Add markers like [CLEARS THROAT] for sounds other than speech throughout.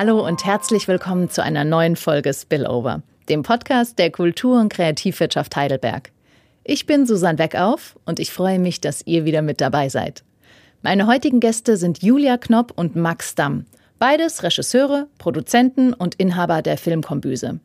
Hallo und herzlich willkommen zu einer neuen Folge Spillover, dem Podcast der Kultur- und Kreativwirtschaft Heidelberg. Ich bin Susanne Weckauf und ich freue mich, dass ihr wieder mit dabei seid. Meine heutigen Gäste sind Julia Knopp und Max Damm, beides Regisseure, Produzenten und Inhaber der Filmkombüse.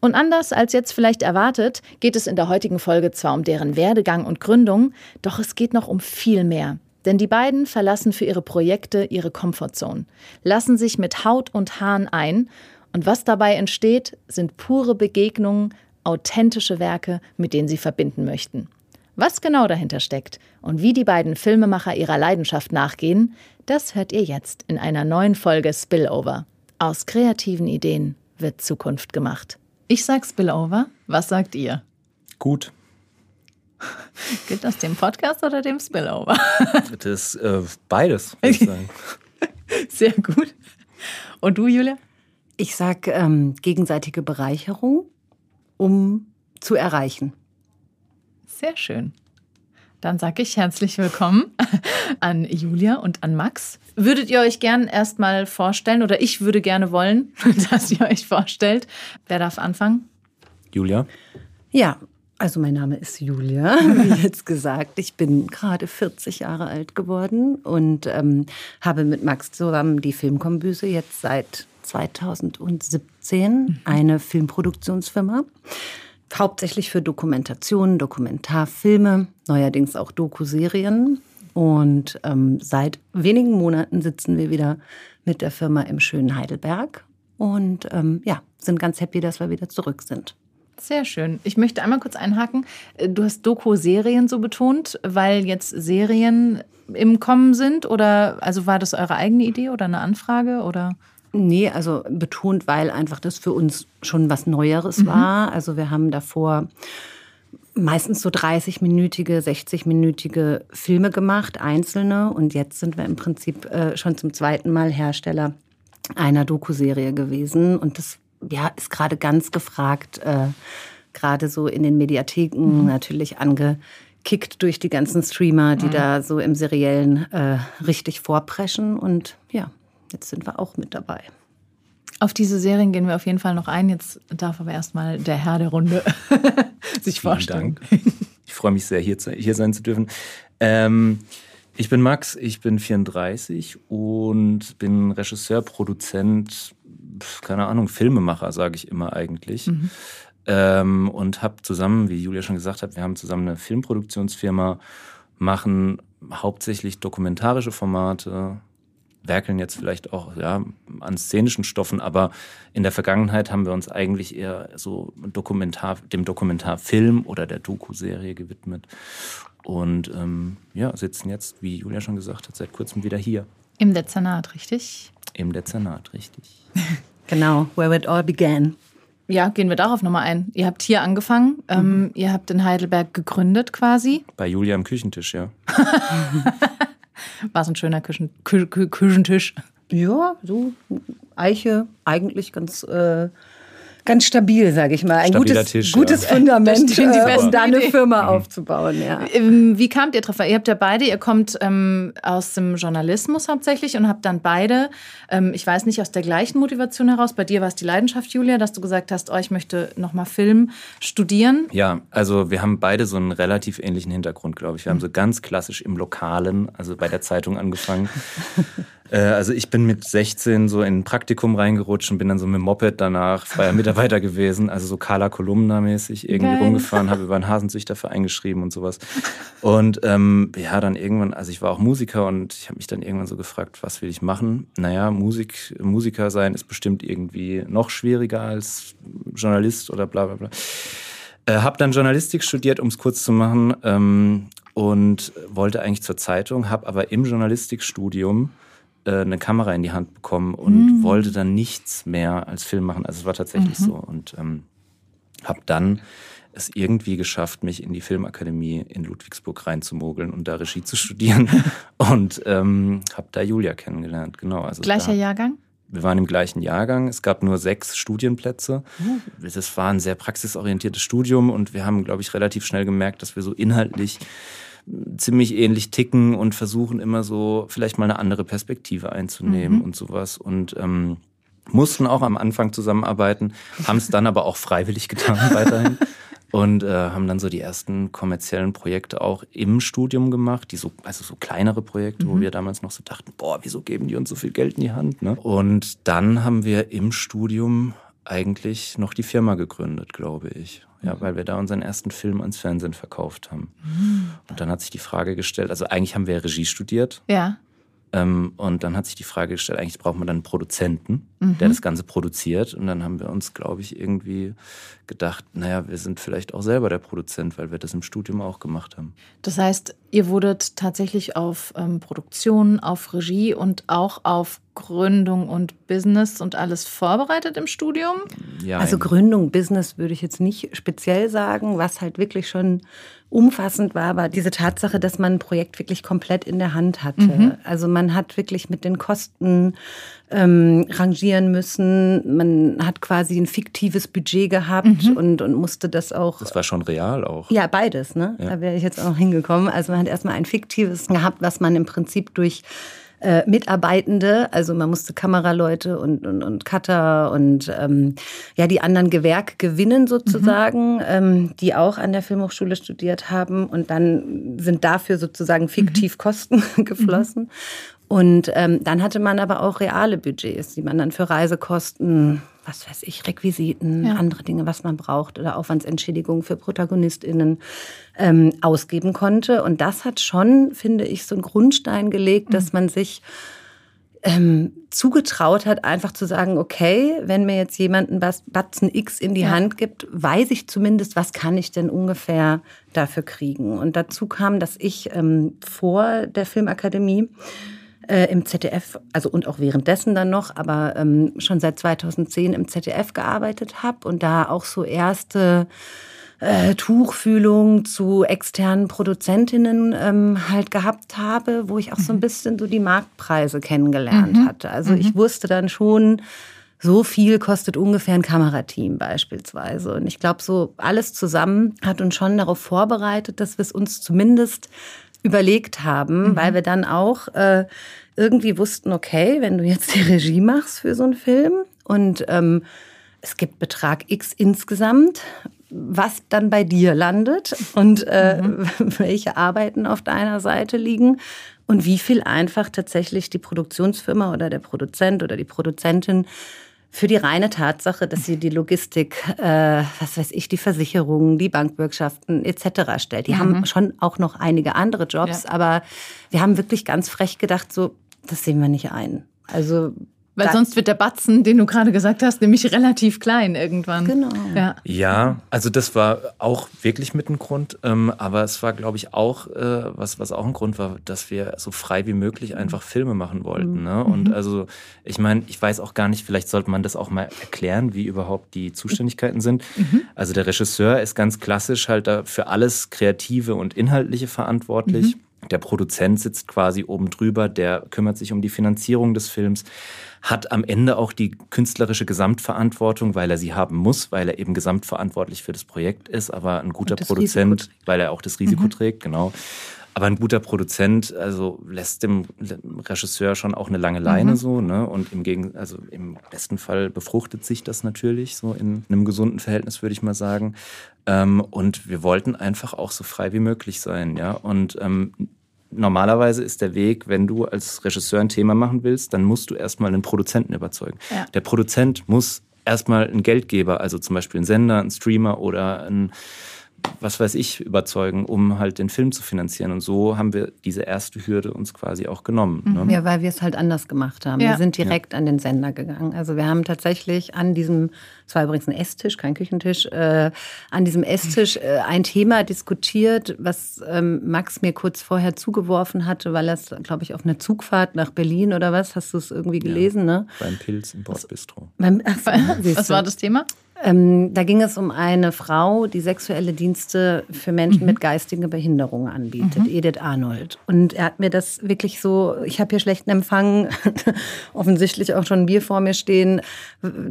Und anders als jetzt vielleicht erwartet, geht es in der heutigen Folge zwar um deren Werdegang und Gründung, doch es geht noch um viel mehr. Denn die beiden verlassen für ihre Projekte ihre Komfortzone, lassen sich mit Haut und Haaren ein und was dabei entsteht, sind pure Begegnungen, authentische Werke, mit denen sie verbinden möchten. Was genau dahinter steckt und wie die beiden Filmemacher ihrer Leidenschaft nachgehen, das hört ihr jetzt in einer neuen Folge Spillover. Aus kreativen Ideen wird Zukunft gemacht. Ich sag Spillover, was sagt ihr? Gut. [LAUGHS] Gilt das dem Podcast oder dem Spillover? [LAUGHS] Das äh, beides, würde ich sagen. [LAUGHS] Sehr gut. Und du, Julia? Ich sag ähm, gegenseitige Bereicherung, um zu erreichen. Sehr schön. Dann sage ich herzlich willkommen an Julia und an Max. Würdet ihr euch gern erstmal vorstellen oder ich würde gerne wollen, dass ihr euch vorstellt? Wer darf anfangen? Julia? Ja, also mein Name ist Julia, [LAUGHS] wie jetzt gesagt. Ich bin gerade 40 Jahre alt geworden und ähm, habe mit Max zusammen die Filmkombüse jetzt seit 2017, mhm. eine Filmproduktionsfirma. Hauptsächlich für Dokumentationen, Dokumentarfilme, neuerdings auch Dokuserien. Und ähm, seit wenigen Monaten sitzen wir wieder mit der Firma im schönen Heidelberg und ähm, ja, sind ganz happy, dass wir wieder zurück sind. Sehr schön. Ich möchte einmal kurz einhaken. Du hast Doku-Serien so betont, weil jetzt Serien im Kommen sind oder also war das eure eigene Idee oder eine Anfrage oder? Nee, also betont, weil einfach das für uns schon was Neueres mhm. war. Also wir haben davor meistens so 30-minütige, 60-minütige Filme gemacht, einzelne. Und jetzt sind wir im Prinzip äh, schon zum zweiten Mal Hersteller einer Doku-Serie gewesen. Und das ja, ist gerade ganz gefragt, äh, gerade so in den Mediatheken mhm. natürlich angekickt durch die ganzen Streamer, die mhm. da so im Seriellen äh, richtig vorpreschen. Und ja, jetzt sind wir auch mit dabei. Auf diese Serien gehen wir auf jeden Fall noch ein. Jetzt darf aber erstmal der Herr der Runde [LAUGHS] sich Vielen vorstellen. Dank. Ich freue mich sehr, hier, hier sein zu dürfen. Ähm, ich bin Max, ich bin 34 und bin Regisseur, Produzent, keine Ahnung, Filmemacher, sage ich immer eigentlich. Mhm. Ähm, und habe zusammen, wie Julia schon gesagt hat, wir haben zusammen eine Filmproduktionsfirma, machen hauptsächlich dokumentarische Formate, werkeln jetzt vielleicht auch ja, an szenischen Stoffen, aber in der Vergangenheit haben wir uns eigentlich eher so Dokumentar, dem Dokumentarfilm oder der Doku-Serie gewidmet. Und ähm, ja, sitzen jetzt, wie Julia schon gesagt hat, seit kurzem wieder hier. Im Dezernat, richtig? Im Dezernat, richtig. [LAUGHS] genau, where it all began. Ja, gehen wir darauf nochmal ein. Ihr habt hier angefangen, ähm, mhm. ihr habt in Heidelberg gegründet quasi. Bei Julia am Küchentisch, ja. [LAUGHS] War es ein schöner Küchen, Kü Küchentisch? Ja, so Eiche, eigentlich ganz äh, ganz stabil, sage ich mal. Ein Stabiler gutes, Tisch, gutes ja. Fundament, äh, [LAUGHS] um da eine Firma mhm. aufzubauen. Ja. Ähm, wie kamt ihr drauf? Ihr habt ja beide, ihr kommt ähm, aus dem Journalismus hauptsächlich und habt dann beide, ähm, ich weiß nicht, aus der gleichen Motivation heraus, bei dir war es die Leidenschaft, Julia, dass du gesagt hast, oh, ich möchte nochmal Film studieren. Ja, also wir haben beide so einen relativ ähnlichen Hintergrund, glaube ich. Wir haben so ganz klassisch im Lokalen, also bei der Zeitung angefangen. [LAUGHS] Äh, also ich bin mit 16 so in ein Praktikum reingerutscht und bin dann so mit dem Moped danach freier Mitarbeiter gewesen, also so Carla Kolumna mäßig irgendwie Geil. rumgefahren, habe über einen Hasenzüchterverein geschrieben und sowas. Und ähm, ja, dann irgendwann, also ich war auch Musiker und ich habe mich dann irgendwann so gefragt, was will ich machen? Naja, Musik, Musiker sein ist bestimmt irgendwie noch schwieriger als Journalist oder bla bla bla. Äh, habe dann Journalistik studiert, um es kurz zu machen, ähm, und wollte eigentlich zur Zeitung, habe aber im Journalistikstudium eine Kamera in die Hand bekommen und mhm. wollte dann nichts mehr als Film machen. Also es war tatsächlich mhm. so. Und ähm, habe dann es irgendwie geschafft, mich in die Filmakademie in Ludwigsburg reinzumogeln und da Regie zu studieren. [LAUGHS] und ähm, habe da Julia kennengelernt. Genau. Also Gleicher da, Jahrgang? Wir waren im gleichen Jahrgang. Es gab nur sechs Studienplätze. Mhm. Das war ein sehr praxisorientiertes Studium und wir haben, glaube ich, relativ schnell gemerkt, dass wir so inhaltlich ziemlich ähnlich ticken und versuchen immer so vielleicht mal eine andere Perspektive einzunehmen mhm. und sowas. Und ähm, mussten auch am Anfang zusammenarbeiten, haben es dann aber auch freiwillig getan [LAUGHS] weiterhin und äh, haben dann so die ersten kommerziellen Projekte auch im Studium gemacht, die so, also so kleinere Projekte, mhm. wo wir damals noch so dachten, boah, wieso geben die uns so viel Geld in die Hand? Ne? Und dann haben wir im Studium eigentlich noch die Firma gegründet, glaube ich. Ja, mhm. weil wir da unseren ersten Film ans Fernsehen verkauft haben. Mhm. Und dann hat sich die Frage gestellt, also eigentlich haben wir Regie studiert. Ja. Ähm, und dann hat sich die Frage gestellt, eigentlich braucht man dann einen Produzenten, mhm. der das Ganze produziert. Und dann haben wir uns, glaube ich, irgendwie gedacht, naja, wir sind vielleicht auch selber der Produzent, weil wir das im Studium auch gemacht haben. Das heißt, ihr wurdet tatsächlich auf ähm, Produktion, auf Regie und auch auf Gründung und Business und alles vorbereitet im Studium? Ja, also Gründung, Business würde ich jetzt nicht speziell sagen. Was halt wirklich schon umfassend war, war diese Tatsache, dass man ein Projekt wirklich komplett in der Hand hatte. Mhm. Also man hat wirklich mit den Kosten ähm, rangieren müssen. Man hat quasi ein fiktives Budget gehabt mhm. und, und musste das auch. Das war schon real auch. Ja, beides, ne? Ja. Da wäre ich jetzt auch hingekommen. Also man hat erstmal ein fiktives gehabt, was man im Prinzip durch äh, Mitarbeitende, also man musste Kameraleute und, und, und Cutter und ähm, ja die anderen Gewerke gewinnen sozusagen, mhm. ähm, die auch an der Filmhochschule studiert haben und dann sind dafür sozusagen fiktiv [LAUGHS] mhm. Kosten geflossen. Mhm. Und ähm, dann hatte man aber auch reale Budgets, die man dann für Reisekosten, was weiß ich, Requisiten, ja. andere Dinge, was man braucht oder Aufwandsentschädigungen für ProtagonistInnen ähm, ausgeben konnte. Und das hat schon, finde ich, so einen Grundstein gelegt, mhm. dass man sich ähm, zugetraut hat, einfach zu sagen, okay, wenn mir jetzt jemand einen Batzen X in die ja. Hand gibt, weiß ich zumindest, was kann ich denn ungefähr dafür kriegen. Und dazu kam, dass ich ähm, vor der Filmakademie äh, im ZDF, also und auch währenddessen dann noch, aber ähm, schon seit 2010 im ZDF gearbeitet habe und da auch so erste äh, Tuchfühlung zu externen Produzentinnen ähm, halt gehabt habe, wo ich auch so ein mhm. bisschen so die Marktpreise kennengelernt mhm. hatte. Also mhm. ich wusste dann schon, so viel kostet ungefähr ein Kamerateam beispielsweise. Und ich glaube, so alles zusammen hat uns schon darauf vorbereitet, dass wir es uns zumindest überlegt haben, mhm. weil wir dann auch äh, irgendwie wussten, okay, wenn du jetzt die Regie machst für so einen Film und ähm, es gibt Betrag X insgesamt, was dann bei dir landet und äh, mhm. [LAUGHS] welche Arbeiten auf deiner Seite liegen und wie viel einfach tatsächlich die Produktionsfirma oder der Produzent oder die Produzentin für die reine Tatsache, dass sie die Logistik, äh, was weiß ich, die Versicherungen, die Bankwirtschaften etc. stellt. Die mhm. haben schon auch noch einige andere Jobs, ja. aber wir haben wirklich ganz frech gedacht, so, das sehen wir nicht ein. Also weil sonst wird der Batzen, den du gerade gesagt hast, nämlich relativ klein irgendwann. Genau. Ja, ja also das war auch wirklich mit ein Grund. Ähm, aber es war, glaube ich, auch, äh, was, was auch ein Grund war, dass wir so frei wie möglich einfach Filme machen wollten. Ne? Mhm. Und also, ich meine, ich weiß auch gar nicht, vielleicht sollte man das auch mal erklären, wie überhaupt die Zuständigkeiten sind. Mhm. Also der Regisseur ist ganz klassisch halt da für alles Kreative und Inhaltliche verantwortlich. Mhm. Der Produzent sitzt quasi oben drüber, der kümmert sich um die Finanzierung des Films, hat am Ende auch die künstlerische Gesamtverantwortung, weil er sie haben muss, weil er eben gesamtverantwortlich für das Projekt ist, aber ein guter Produzent, weil er auch das Risiko mhm. trägt, genau. Aber ein guter Produzent, also lässt dem Regisseur schon auch eine lange Leine mhm. so, ne? Und im Gegen, also im besten Fall befruchtet sich das natürlich so in einem gesunden Verhältnis, würde ich mal sagen. Ähm, und wir wollten einfach auch so frei wie möglich sein, ja. Und ähm, normalerweise ist der Weg, wenn du als Regisseur ein Thema machen willst, dann musst du erstmal einen Produzenten überzeugen. Ja. Der Produzent muss erstmal einen Geldgeber, also zum Beispiel einen Sender, einen Streamer oder einen was weiß ich, überzeugen, um halt den Film zu finanzieren. Und so haben wir diese erste Hürde uns quasi auch genommen. Ne? Mhm. Ja, weil wir es halt anders gemacht haben. Ja. Wir sind direkt ja. an den Sender gegangen. Also wir haben tatsächlich an diesem, es war übrigens ein Esstisch, kein Küchentisch, äh, an diesem Esstisch äh, ein Thema diskutiert, was ähm, Max mir kurz vorher zugeworfen hatte, weil er es, glaube ich, auf einer Zugfahrt nach Berlin oder was, hast du es irgendwie gelesen, ja, ne? Beim Pilz im Bordbistro. Beim, ach, was war das Thema? Ähm, da ging es um eine Frau, die sexuelle Dienste für Menschen mhm. mit geistiger Behinderung anbietet, mhm. Edith Arnold. Und er hat mir das wirklich so, ich habe hier schlechten Empfang, [LAUGHS] offensichtlich auch schon ein Bier vor mir stehen.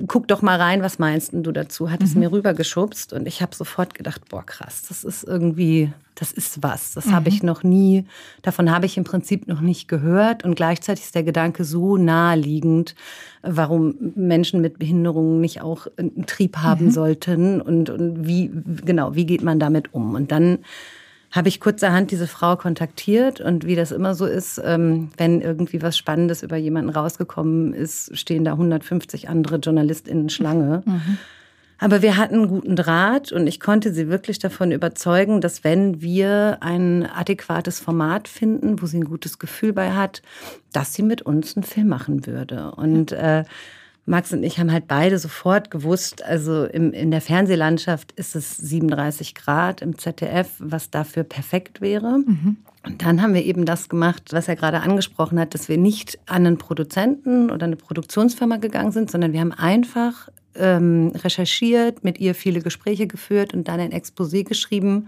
Guck doch mal rein, was meinst du dazu? Hat es mhm. mir rübergeschubst und ich habe sofort gedacht, boah krass, das ist irgendwie das ist was. Das mhm. habe ich noch nie, davon habe ich im Prinzip noch nicht gehört. Und gleichzeitig ist der Gedanke so naheliegend, warum Menschen mit Behinderungen nicht auch einen Trieb haben mhm. sollten und, und wie, genau, wie geht man damit um? Und dann habe ich kurzerhand diese Frau kontaktiert und wie das immer so ist, ähm, wenn irgendwie was Spannendes über jemanden rausgekommen ist, stehen da 150 andere JournalistInnen Schlange. Mhm. Aber wir hatten einen guten Draht und ich konnte sie wirklich davon überzeugen, dass wenn wir ein adäquates Format finden, wo sie ein gutes Gefühl bei hat, dass sie mit uns einen Film machen würde. Und äh, Max und ich haben halt beide sofort gewusst, also im, in der Fernsehlandschaft ist es 37 Grad im ZDF, was dafür perfekt wäre. Mhm. Und dann haben wir eben das gemacht, was er gerade angesprochen hat, dass wir nicht an einen Produzenten oder eine Produktionsfirma gegangen sind, sondern wir haben einfach ähm, recherchiert, mit ihr viele Gespräche geführt und dann ein Exposé geschrieben,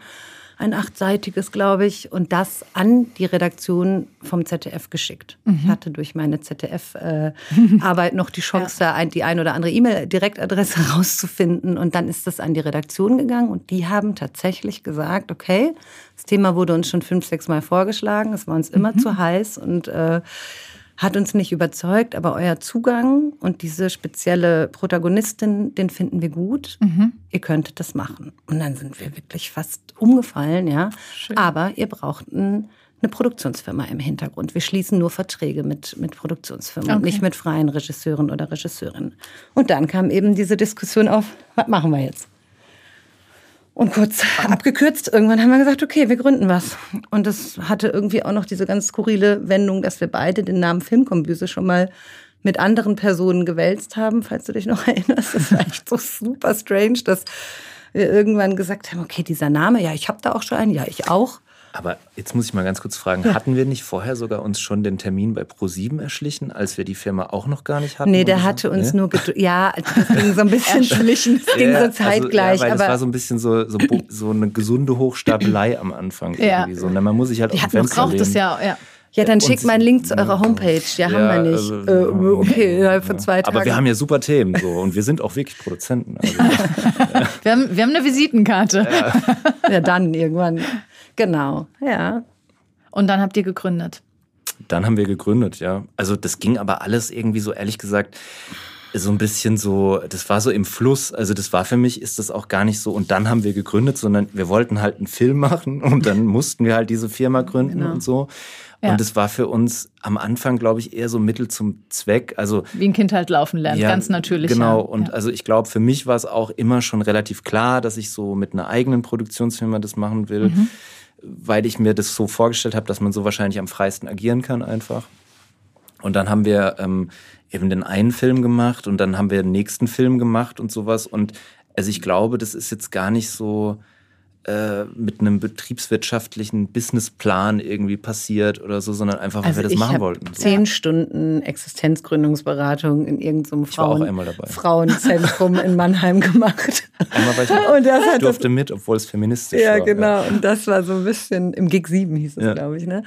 ein achtseitiges, glaube ich, und das an die Redaktion vom ZDF geschickt. Mhm. Ich hatte durch meine ZDF-Arbeit äh, [LAUGHS] noch die Chance, ja. die ein oder andere E-Mail-Direktadresse [LAUGHS] herauszufinden. Und dann ist das an die Redaktion gegangen und die haben tatsächlich gesagt, okay, das Thema wurde uns schon fünf, sechs Mal vorgeschlagen, es war uns immer mhm. zu heiß und äh, hat uns nicht überzeugt, aber euer Zugang und diese spezielle Protagonistin, den finden wir gut. Mhm. Ihr könntet das machen. Und dann sind wir wirklich fast umgefallen, ja. Schön. Aber ihr braucht ein, eine Produktionsfirma im Hintergrund. Wir schließen nur Verträge mit, mit Produktionsfirmen okay. und nicht mit freien Regisseuren oder Regisseurinnen. Und dann kam eben diese Diskussion auf, was machen wir jetzt? Und kurz [LAUGHS] abgekürzt, irgendwann haben wir gesagt, okay, wir gründen was. Und das hatte irgendwie auch noch diese ganz skurrile Wendung, dass wir beide den Namen Filmkombüse schon mal mit anderen Personen gewälzt haben, falls du dich noch [LAUGHS] erinnerst. Das war echt so super strange, dass wir irgendwann gesagt haben, okay, dieser Name, ja, ich habe da auch schon einen, ja, ich auch. Aber jetzt muss ich mal ganz kurz fragen, ja. hatten wir nicht vorher sogar uns schon den Termin bei Pro7 erschlichen, als wir die Firma auch noch gar nicht hatten? Nee, der hatte uns nee? nur, ja, das ging so ein bisschen [LAUGHS] erschlichen, das ging ja, so zeitgleich. Also, ja, weil das war so ein bisschen so, so, so eine gesunde Hochstapelei am Anfang. Irgendwie so. Und man muss sich halt auf den Fenster lehnen. Das ja, ja. Ja, dann schickt mal einen Link zu eurer Homepage. Ja, haben wir nicht. Also, äh, okay, innerhalb von zwei Tagen. Aber wir haben ja super Themen so und wir sind auch wirklich Produzenten. Also, [LAUGHS] wir, haben, wir haben eine Visitenkarte. Ja, dann irgendwann. Genau, ja. Und dann habt ihr gegründet? Dann haben wir gegründet, ja. Also das ging aber alles irgendwie so, ehrlich gesagt, so ein bisschen so, das war so im Fluss. Also das war für mich, ist das auch gar nicht so. Und dann haben wir gegründet, sondern wir wollten halt einen Film [LAUGHS] machen und dann mussten wir halt diese Firma gründen genau. und so. Ja. Und es war für uns am Anfang, glaube ich, eher so Mittel zum Zweck. Also wie ein Kind halt laufen lernt, ja, ganz natürlich. Genau. Ja. Und also ich glaube, für mich war es auch immer schon relativ klar, dass ich so mit einer eigenen Produktionsfirma das machen will. Mhm weil ich mir das so vorgestellt habe, dass man so wahrscheinlich am freisten agieren kann einfach. Und dann haben wir ähm, eben den einen Film gemacht und dann haben wir den nächsten Film gemacht und sowas. Und also ich glaube, das ist jetzt gar nicht so äh, mit einem betriebswirtschaftlichen Businessplan irgendwie passiert oder so, sondern einfach, weil also wir das machen wollten. So. Zehn Stunden Existenzgründungsberatung in irgendeinem Frauen Frauenzentrum in Mannheim gemacht. Einmal war ich, [LAUGHS] und das ich durfte das, mit, obwohl es feministisch ja, war. Genau. Ja, genau. Und das war so ein bisschen, im Gig 7 hieß es, ja. glaube ich, ne?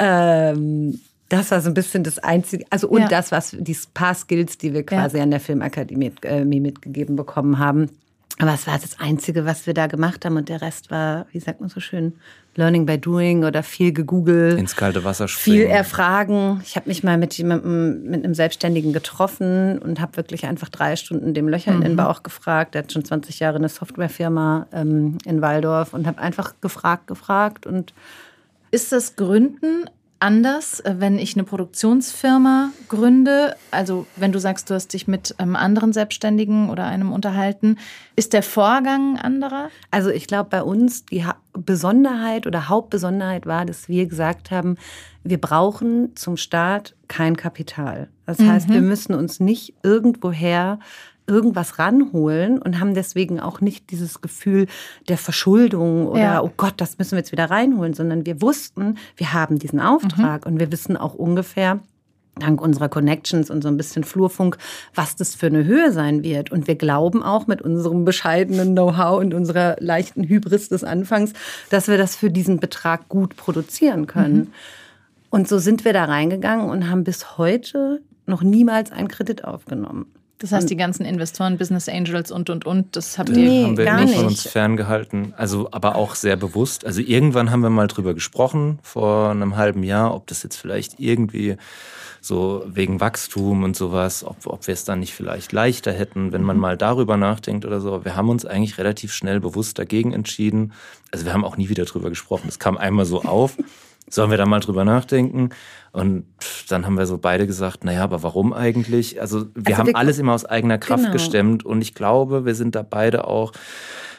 Ähm, das war so ein bisschen das Einzige, also und ja. das, was die paar Skills, die wir quasi ja. an der Filmakademie äh, mitgegeben bekommen haben. Aber es war das Einzige, was wir da gemacht haben. Und der Rest war, wie sagt man so schön, Learning by Doing oder viel gegoogelt. Ins kalte Wasser springen. Viel erfragen. Ich habe mich mal mit jemandem, mit einem Selbstständigen getroffen und habe wirklich einfach drei Stunden dem Löcher mhm. in den mhm. Bauch gefragt. Der hat schon 20 Jahre eine Softwarefirma ähm, in Waldorf und habe einfach gefragt, gefragt. Und ist das Gründen anders, äh, wenn ich eine Produktionsfirma gründe? Also wenn du sagst, du hast dich mit einem anderen Selbstständigen oder einem unterhalten, ist der Vorgang anderer? Also ich glaube, bei uns die Besonderheit oder Hauptbesonderheit war, dass wir gesagt haben, wir brauchen zum Start kein Kapital. Das heißt, mhm. wir müssen uns nicht irgendwoher irgendwas ranholen und haben deswegen auch nicht dieses Gefühl der Verschuldung oder, ja. oh Gott, das müssen wir jetzt wieder reinholen, sondern wir wussten, wir haben diesen Auftrag mhm. und wir wissen auch ungefähr, dank unserer Connections und so ein bisschen Flurfunk, was das für eine Höhe sein wird. Und wir glauben auch mit unserem bescheidenen Know-how und unserer leichten Hybris des Anfangs, dass wir das für diesen Betrag gut produzieren können. Mhm. Und so sind wir da reingegangen und haben bis heute noch niemals einen Kredit aufgenommen. Das heißt, die ganzen Investoren, Business Angels und, und, und, das habt ihr nee, haben wir gar nicht von uns ferngehalten. Also, aber auch sehr bewusst. Also, irgendwann haben wir mal drüber gesprochen, vor einem halben Jahr, ob das jetzt vielleicht irgendwie so wegen Wachstum und sowas, ob, ob wir es dann nicht vielleicht leichter hätten, wenn man mhm. mal darüber nachdenkt oder so. Wir haben uns eigentlich relativ schnell bewusst dagegen entschieden. Also, wir haben auch nie wieder drüber gesprochen. Es kam einmal so auf. [LAUGHS] Sollen wir da mal drüber nachdenken? Und dann haben wir so beide gesagt, naja, aber warum eigentlich? Also wir also haben wir, alles immer aus eigener Kraft genau. gestemmt und ich glaube, wir sind da beide auch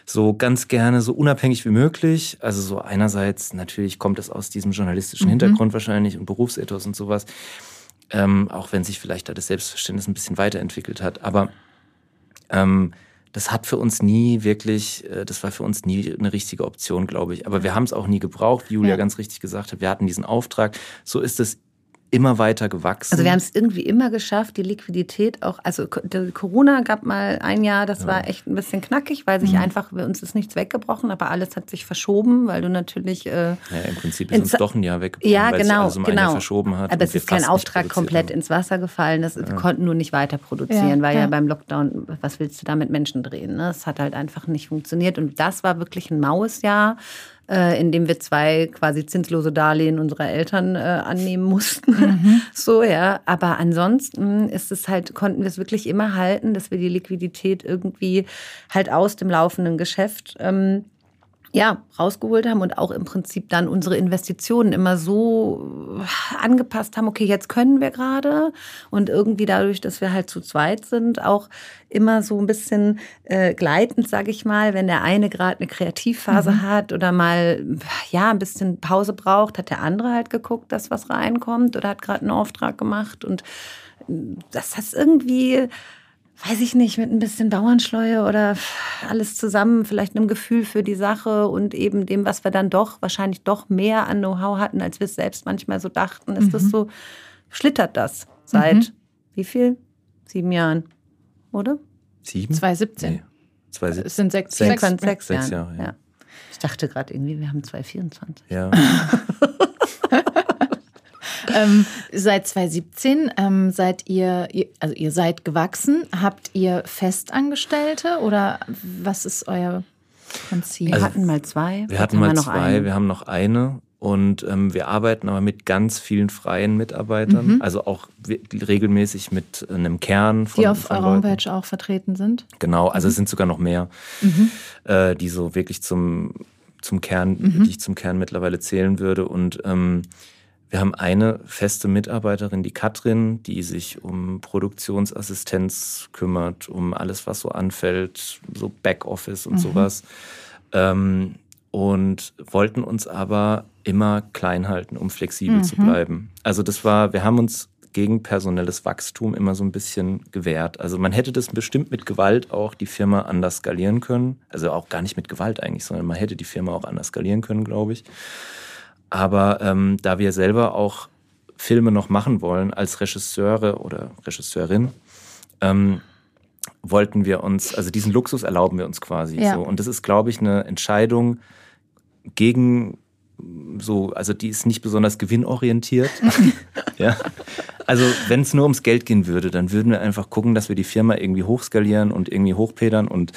so ganz gerne so unabhängig wie möglich. Also so einerseits natürlich kommt es aus diesem journalistischen mhm. Hintergrund wahrscheinlich und Berufsethos und sowas, ähm, auch wenn sich vielleicht da das Selbstverständnis ein bisschen weiterentwickelt hat. Aber ähm, das hat für uns nie wirklich, äh, das war für uns nie eine richtige Option, glaube ich. Aber wir haben es auch nie gebraucht, wie Julia ja. ganz richtig gesagt hat. Wir hatten diesen Auftrag. So ist es immer weiter gewachsen. Also wir haben es irgendwie immer geschafft, die Liquidität auch, also Corona gab mal ein Jahr, das ja. war echt ein bisschen knackig, weil sich mhm. einfach, uns ist nichts weggebrochen, aber alles hat sich verschoben, weil du natürlich... Äh, ja, im Prinzip ist uns doch ein Jahr weggebrochen, ja, weil genau, sich alles um genau. ein Jahr verschoben hat. Aber es ist kein Auftrag komplett ins Wasser gefallen, das, ja. wir konnten nur nicht weiter produzieren, ja, weil ja. beim Lockdown, was willst du da mit Menschen drehen? Ne? Es hat halt einfach nicht funktioniert und das war wirklich ein maues Jahr äh, in dem wir zwei quasi zinslose Darlehen unserer Eltern äh, annehmen mussten. Mhm. [LAUGHS] So, ja. Aber ansonsten ist es halt, konnten wir es wirklich immer halten, dass wir die Liquidität irgendwie halt aus dem laufenden Geschäft ähm, ja, rausgeholt haben und auch im Prinzip dann unsere Investitionen immer so angepasst haben, okay, jetzt können wir gerade. Und irgendwie dadurch, dass wir halt zu zweit sind, auch immer so ein bisschen äh, gleitend, sage ich mal, wenn der eine gerade eine Kreativphase mhm. hat oder mal ja ein bisschen Pause braucht, hat der andere halt geguckt, dass was reinkommt oder hat gerade einen Auftrag gemacht. Und das hat irgendwie weiß ich nicht, mit ein bisschen Bauernschleue oder alles zusammen, vielleicht einem Gefühl für die Sache und eben dem, was wir dann doch, wahrscheinlich doch mehr an Know-how hatten, als wir es selbst manchmal so dachten, ist mhm. das so, schlittert das seit mhm. wie viel? Sieben Jahren, oder? Sieben? 2017. Nee. 2017. Es sind sechs, sechs, sechs, sechs, sechs Jahre. Ja. ja. Ich dachte gerade irgendwie, wir haben 2024. Ja. [LAUGHS] [LAUGHS] ähm, seit 2017 ähm, seid ihr, also ihr seid gewachsen. Habt ihr Festangestellte oder was ist euer Prinzip? Wir also, hatten mal zwei. Wir hatten mal zwei, eine. wir haben noch eine. Und ähm, wir arbeiten aber mit ganz vielen freien Mitarbeitern, mhm. also auch regelmäßig mit einem Kern von Die auf von eurer Homepage auch vertreten sind? Genau, also mhm. es sind sogar noch mehr, mhm. äh, die so wirklich zum, zum Kern, mhm. die ich zum Kern mittlerweile zählen würde. Und ähm, wir haben eine feste Mitarbeiterin, die Katrin, die sich um Produktionsassistenz kümmert, um alles, was so anfällt, so Backoffice und mhm. sowas. Ähm, und wollten uns aber immer klein halten, um flexibel mhm. zu bleiben. Also das war, wir haben uns gegen personelles Wachstum immer so ein bisschen gewehrt. Also man hätte das bestimmt mit Gewalt auch die Firma anders skalieren können. Also auch gar nicht mit Gewalt eigentlich, sondern man hätte die Firma auch anders skalieren können, glaube ich. Aber ähm, da wir selber auch Filme noch machen wollen als Regisseure oder Regisseurin, ähm, wollten wir uns, also diesen Luxus erlauben wir uns quasi ja. so. Und das ist, glaube ich, eine Entscheidung gegen so, also die ist nicht besonders gewinnorientiert. [LAUGHS] ja. Also wenn es nur ums Geld gehen würde, dann würden wir einfach gucken, dass wir die Firma irgendwie hochskalieren und irgendwie hochpedern und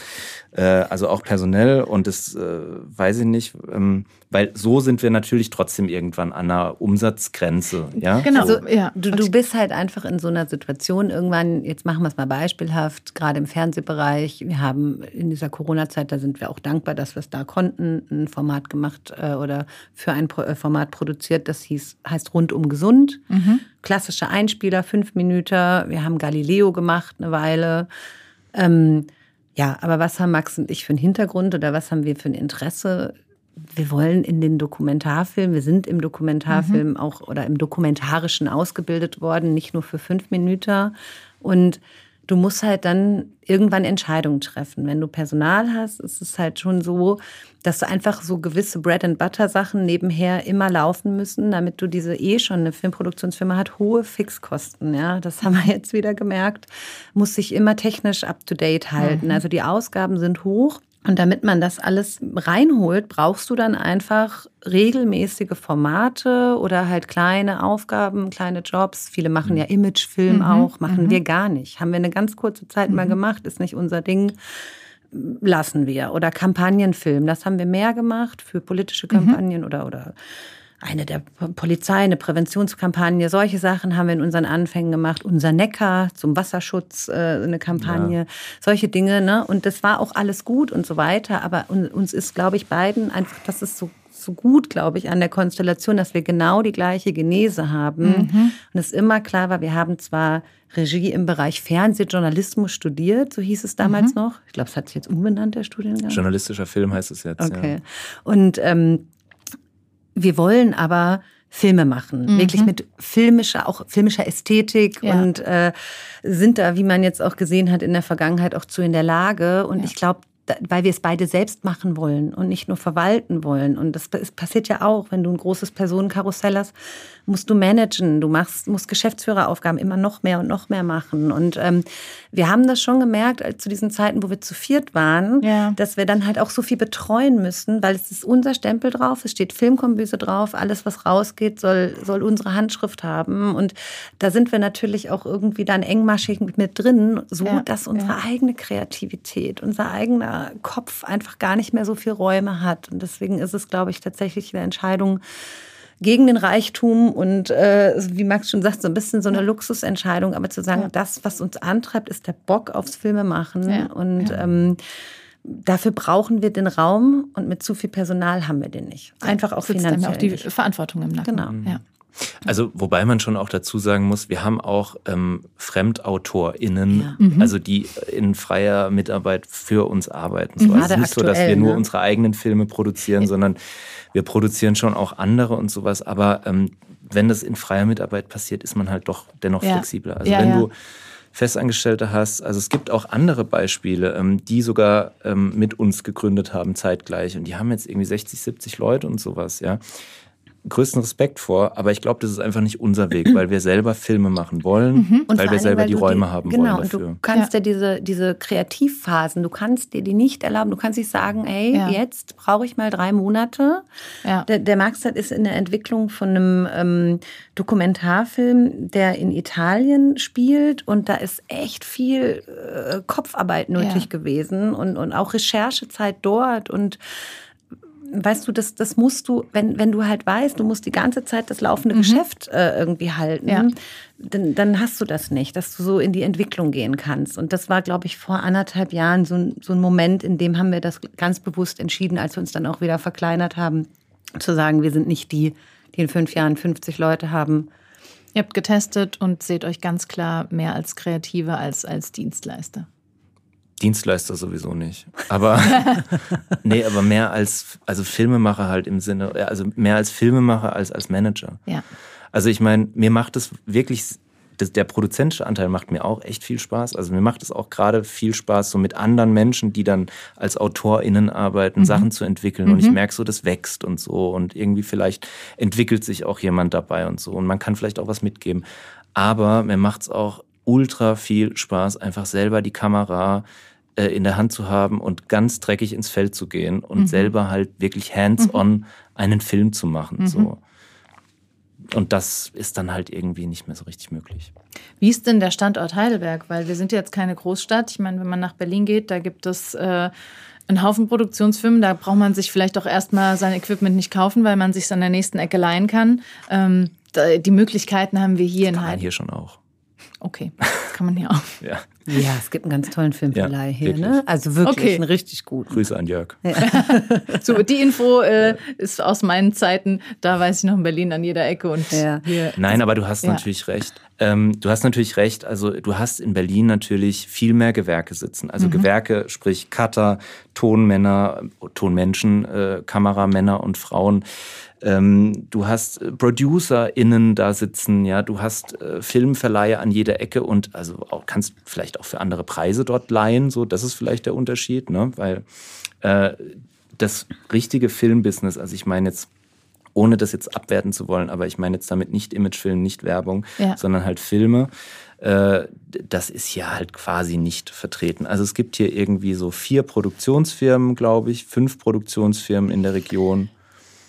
äh, also auch personell und das äh, weiß ich nicht, ähm, weil so sind wir natürlich trotzdem irgendwann an einer Umsatzgrenze. Ja? Genau. Also, ja. Du, du bist halt einfach in so einer Situation irgendwann, jetzt machen wir es mal beispielhaft, gerade im Fernsehbereich. Wir haben in dieser Corona-Zeit, da sind wir auch dankbar, dass wir es da konnten, ein Format gemacht äh, oder für ein äh, Format produziert, das hieß, heißt Rundum gesund. Mhm. Klassische Einspieler, fünf Minuten. Wir haben Galileo gemacht eine Weile. Ähm, ja, aber was haben Max und ich für einen Hintergrund oder was haben wir für ein Interesse? Wir wollen in den Dokumentarfilm, wir sind im Dokumentarfilm mhm. auch oder im Dokumentarischen ausgebildet worden, nicht nur für fünf Minuten. Und du musst halt dann irgendwann Entscheidungen treffen. Wenn du Personal hast, ist es halt schon so, dass du einfach so gewisse Bread-and-Butter-Sachen nebenher immer laufen müssen, damit du diese eh schon, eine Filmproduktionsfirma hat hohe Fixkosten. Ja, das [LAUGHS] haben wir jetzt wieder gemerkt. Muss sich immer technisch up-to-date halten. Mhm. Also die Ausgaben sind hoch. Und damit man das alles reinholt, brauchst du dann einfach regelmäßige Formate oder halt kleine Aufgaben, kleine Jobs. Viele machen mhm. ja Imagefilm mhm. auch, machen mhm. wir gar nicht. Haben wir eine ganz kurze Zeit mal mhm. gemacht, ist nicht unser Ding. Lassen wir. Oder Kampagnenfilm, das haben wir mehr gemacht für politische mhm. Kampagnen oder, oder eine der Polizei, eine Präventionskampagne, solche Sachen haben wir in unseren Anfängen gemacht. Unser Neckar zum Wasserschutz, äh, eine Kampagne, ja. solche Dinge. Ne? Und das war auch alles gut und so weiter. Aber uns ist, glaube ich, beiden einfach, das ist so so gut, glaube ich, an der Konstellation, dass wir genau die gleiche Genese haben. Mhm. Und es immer klar war, wir haben zwar Regie im Bereich Fernsehjournalismus studiert, so hieß es damals mhm. noch. Ich glaube, es hat sich jetzt umbenannt, der Studiengang. Journalistischer Film heißt es jetzt. Okay. Ja. Und ähm, wir wollen aber Filme machen, mhm. wirklich mit filmischer, auch filmischer Ästhetik ja. und äh, sind da, wie man jetzt auch gesehen hat, in der Vergangenheit auch zu in der Lage. Und ja. ich glaube, weil wir es beide selbst machen wollen und nicht nur verwalten wollen. Und das passiert ja auch, wenn du ein großes Personenkarussell hast, musst du managen, du machst, musst Geschäftsführeraufgaben immer noch mehr und noch mehr machen. Und ähm, wir haben das schon gemerkt, als zu diesen Zeiten, wo wir zu viert waren, ja. dass wir dann halt auch so viel betreuen müssen, weil es ist unser Stempel drauf, es steht Filmkombüse drauf, alles, was rausgeht, soll, soll unsere Handschrift haben. Und da sind wir natürlich auch irgendwie dann engmaschig mit drin, so ja. dass unsere ja. eigene Kreativität, unser eigener Kopf einfach gar nicht mehr so viel Räume hat. Und deswegen ist es, glaube ich, tatsächlich eine Entscheidung gegen den Reichtum und äh, wie Max schon sagt, so ein bisschen so eine Luxusentscheidung, aber zu sagen, ja. das, was uns antreibt, ist der Bock aufs Filmemachen. Ja. Und ja. Ähm, dafür brauchen wir den Raum und mit zu viel Personal haben wir den nicht. Einfach auch finanziell. auch die Verantwortung im Nacken. Genau. Ja. Also wobei man schon auch dazu sagen muss, wir haben auch ähm, FremdautorInnen, ja. mhm. also die in freier Mitarbeit für uns arbeiten. So, mhm. also es ist nicht so, dass wir nur ne? unsere eigenen Filme produzieren, [LAUGHS] sondern wir produzieren schon auch andere und sowas. Aber ähm, wenn das in freier Mitarbeit passiert, ist man halt doch dennoch ja. flexibler. Also ja, wenn du Festangestellte hast. Also es gibt auch andere Beispiele, ähm, die sogar ähm, mit uns gegründet haben zeitgleich und die haben jetzt irgendwie 60, 70 Leute und sowas, ja größten Respekt vor, aber ich glaube, das ist einfach nicht unser Weg, weil wir selber Filme machen wollen, mhm. weil wir selber allem, die Räume die, haben genau, wollen dafür. Genau, du kannst ja. dir diese, diese Kreativphasen, du kannst dir die nicht erlauben. Du kannst nicht sagen, ey, ja. jetzt brauche ich mal drei Monate. Ja. Der, der Marxstadt ist in der Entwicklung von einem ähm, Dokumentarfilm, der in Italien spielt und da ist echt viel äh, Kopfarbeit nötig gewesen und, und auch Recherchezeit dort und weißt du, das, das musst du, wenn, wenn du halt weißt, du musst die ganze Zeit das laufende mhm. Geschäft äh, irgendwie halten, ja. dann, dann hast du das nicht, dass du so in die Entwicklung gehen kannst. Und das war, glaube ich, vor anderthalb Jahren so, so ein Moment, in dem haben wir das ganz bewusst entschieden, als wir uns dann auch wieder verkleinert haben, zu sagen, wir sind nicht die, die in fünf Jahren 50 Leute haben. Ihr habt getestet und seht euch ganz klar mehr als Kreative als als Dienstleister. Dienstleister sowieso nicht. Aber [LAUGHS] nee, aber mehr als also Filmemacher halt im Sinne, also mehr als Filmemacher als als Manager. Ja. Also ich meine, mir macht es wirklich das, der produzentische Anteil macht mir auch echt viel Spaß. Also mir macht es auch gerade viel Spaß, so mit anderen Menschen, die dann als AutorInnen arbeiten, mhm. Sachen zu entwickeln. Mhm. Und ich mhm. merke so, das wächst und so. Und irgendwie vielleicht entwickelt sich auch jemand dabei und so. Und man kann vielleicht auch was mitgeben. Aber mir macht es auch ultra viel Spaß, einfach selber die Kamera äh, in der Hand zu haben und ganz dreckig ins Feld zu gehen und mhm. selber halt wirklich hands-on mhm. einen Film zu machen. Mhm. So. Und das ist dann halt irgendwie nicht mehr so richtig möglich. Wie ist denn der Standort Heidelberg? Weil wir sind jetzt keine Großstadt. Ich meine, wenn man nach Berlin geht, da gibt es äh, einen Haufen Produktionsfilmen. Da braucht man sich vielleicht auch erstmal sein Equipment nicht kaufen, weil man sich an der nächsten Ecke leihen kann. Ähm, die Möglichkeiten haben wir hier das in Heidelberg. hier schon auch. Okay, das kann man hier auch. [LAUGHS] ja. ja, es gibt einen ganz tollen Filmverleih ja, hier, ne? Also wirklich okay. einen richtig guten. Grüße an Jörg. Ja. [LAUGHS] so, die Info äh, ist aus meinen Zeiten, da weiß ich noch in Berlin an jeder Ecke und ja. Nein, aber du hast natürlich recht. Ähm, du hast natürlich recht, also du hast in Berlin natürlich viel mehr Gewerke sitzen. Also mhm. Gewerke, sprich Cutter, Tonmänner, Tonmenschen, äh, Kameramänner und Frauen. Ähm, du hast äh, ProducerInnen da sitzen, ja, du hast äh, Filmverleiher an jeder Ecke und also auch, kannst vielleicht auch für andere Preise dort leihen. So, das ist vielleicht der Unterschied, ne? Weil äh, das richtige Filmbusiness, also ich meine jetzt ohne das jetzt abwerten zu wollen, aber ich meine jetzt damit nicht Imagefilm, nicht Werbung, ja. sondern halt Filme äh, das ist hier halt quasi nicht vertreten. Also es gibt hier irgendwie so vier Produktionsfirmen, glaube ich, fünf Produktionsfirmen in der Region.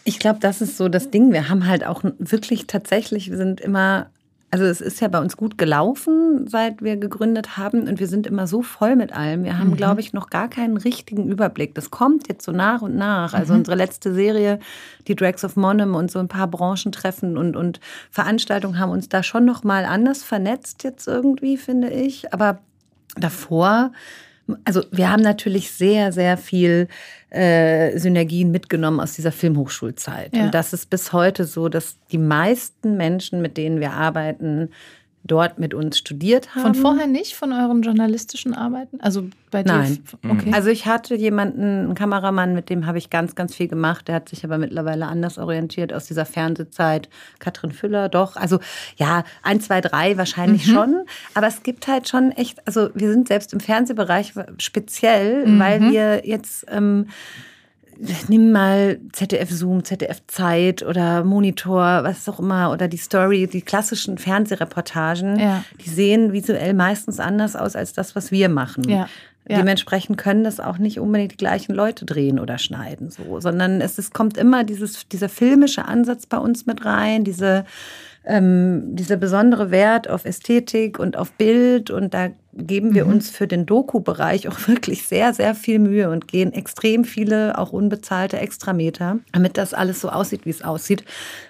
Ich glaube, das ist so das Ding. Wir haben halt auch wirklich tatsächlich, wir sind immer also es ist ja bei uns gut gelaufen, seit wir gegründet haben und wir sind immer so voll mit allem. Wir haben, mhm. glaube ich, noch gar keinen richtigen Überblick. Das kommt jetzt so nach und nach. Also mhm. unsere letzte Serie, die Drags of Monum und so ein paar Branchentreffen und, und Veranstaltungen haben uns da schon noch mal anders vernetzt jetzt irgendwie, finde ich. Aber davor also wir haben natürlich sehr, sehr viel äh, Synergien mitgenommen aus dieser Filmhochschulzeit. Ja. Und das ist bis heute so, dass die meisten Menschen, mit denen wir arbeiten, dort mit uns studiert haben. Von vorher nicht, von euren journalistischen Arbeiten? Also bei dir? Nein. Okay. Also ich hatte jemanden, einen Kameramann, mit dem habe ich ganz, ganz viel gemacht. Der hat sich aber mittlerweile anders orientiert aus dieser Fernsehzeit. Katrin Füller, doch. Also ja, ein, zwei, drei wahrscheinlich mhm. schon. Aber es gibt halt schon echt, also wir sind selbst im Fernsehbereich speziell, mhm. weil wir jetzt... Ähm, nimm mal ZDF Zoom, ZDF Zeit oder Monitor, was auch immer, oder die Story, die klassischen Fernsehreportagen, ja. die sehen visuell meistens anders aus als das, was wir machen. Ja. Ja. Dementsprechend können das auch nicht unbedingt die gleichen Leute drehen oder schneiden, so, sondern es, es kommt immer dieses, dieser filmische Ansatz bei uns mit rein, diese, ähm, dieser besondere Wert auf Ästhetik und auf Bild und da geben wir mhm. uns für den Doku-Bereich auch [LAUGHS] wirklich sehr, sehr viel Mühe und gehen extrem viele, auch unbezahlte Extrameter, damit das alles so aussieht, wie es aussieht.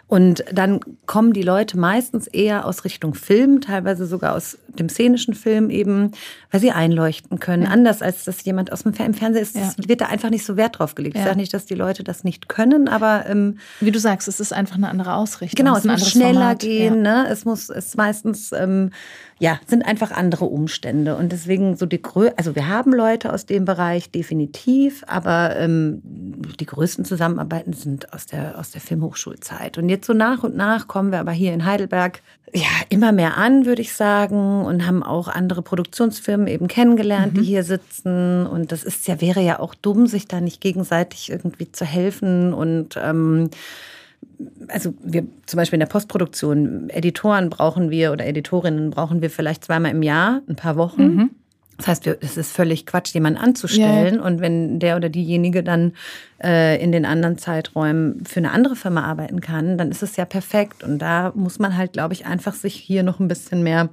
Und dann kommen die Leute meistens eher aus Richtung Film, teilweise sogar aus dem szenischen Film eben, weil sie einleuchten können. Ja. Anders als das jemand aus dem Fernsehen ist, ja. wird da einfach nicht so Wert drauf gelegt. Ja. Ich sage nicht, dass die Leute das nicht können, aber ähm, wie du sagst, es ist einfach eine andere Ausrichtung. Genau, es, es muss schneller Format. gehen. Ne? Es muss, es meistens ähm, ja, sind einfach andere Umstände. Und deswegen so die Grö also wir haben Leute aus dem Bereich definitiv, aber ähm, die größten Zusammenarbeiten sind aus der, aus der Filmhochschulzeit. Und jetzt so nach und nach kommen wir aber hier in Heidelberg ja immer mehr an, würde ich sagen, und haben auch andere Produktionsfirmen eben kennengelernt, mhm. die hier sitzen. Und das ist ja, wäre ja auch dumm, sich da nicht gegenseitig irgendwie zu helfen und ähm, also wir zum Beispiel in der Postproduktion, Editoren brauchen wir oder Editorinnen brauchen wir vielleicht zweimal im Jahr, ein paar Wochen. Mhm. Das heißt, es ist völlig Quatsch, jemanden anzustellen. Ja. Und wenn der oder diejenige dann äh, in den anderen Zeiträumen für eine andere Firma arbeiten kann, dann ist es ja perfekt. Und da muss man halt, glaube ich, einfach sich hier noch ein bisschen mehr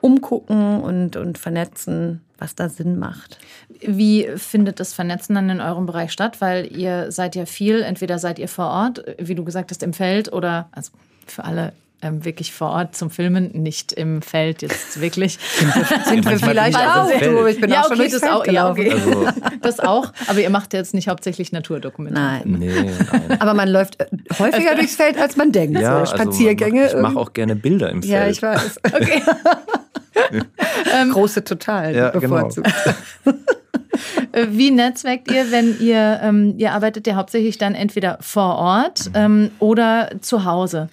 umgucken und, und vernetzen, was da Sinn macht. Wie findet das Vernetzen dann in eurem Bereich statt? Weil ihr seid ja viel, entweder seid ihr vor Ort, wie du gesagt hast, im Feld oder also für alle ähm, wirklich vor Ort zum Filmen, nicht im Feld jetzt wirklich. [LAUGHS] sind wir, sind wir vielleicht auch. Du, ich bin ja, auch okay, schon das auch. Ja, okay. Also. [LAUGHS] Das auch. Aber ihr macht jetzt nicht hauptsächlich Naturdokumentation. Nein. Nee, nein. Aber man läuft äh, häufiger durchs Feld, als man denkt. Ja, so Spaziergänge. Also ich mache auch gerne Bilder im Feld. Ja, ich weiß. [LAUGHS] Okay. [LAUGHS] ähm, Große Total ja, genau. bevorzugt. Genau. [LAUGHS] Wie netzwerkt ihr, wenn ihr, ähm, ihr arbeitet ja hauptsächlich dann entweder vor Ort ähm, oder zu Hause?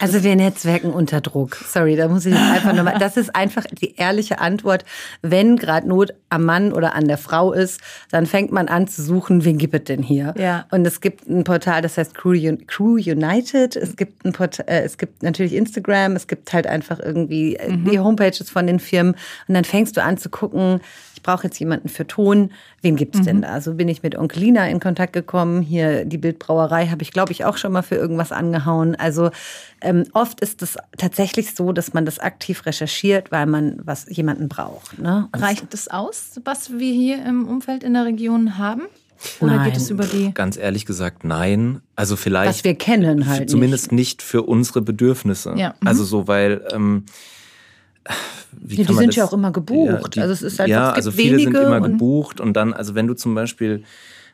Also wir netzwerken unter Druck. Sorry, da muss ich einfach nochmal. Das ist einfach die ehrliche Antwort. Wenn gerade Not am Mann oder an der Frau ist, dann fängt man an zu suchen, wen gibt es denn hier? Ja. Und es gibt ein Portal, das heißt Crew, Crew United. Es gibt ein Portal, äh, es gibt natürlich Instagram. Es gibt halt einfach irgendwie äh, mhm. die Homepages von den Firmen. Und dann fängst du an zu gucken, ich brauche jetzt jemanden für Ton. Wen gibt es mhm. denn da? Also bin ich mit Onkelina in Kontakt gekommen. Hier die Bildbrauerei habe ich, glaube ich, auch schon mal für irgendwas angehauen. Also ähm, oft ist es tatsächlich so, dass man das aktiv recherchiert, weil man was jemanden braucht. Ne? Reicht es aus, was wir hier im Umfeld in der Region haben? Oder nein. geht es über die? Ganz ehrlich gesagt, nein. Also vielleicht. Was wir kennen halt. Zumindest nicht, nicht für unsere Bedürfnisse. Ja. Mhm. Also so, weil ähm, wie ja, die sind das, ja auch immer gebucht. Ja, die, also es ist halt, ja, also viele sind immer und gebucht und dann, also wenn du zum Beispiel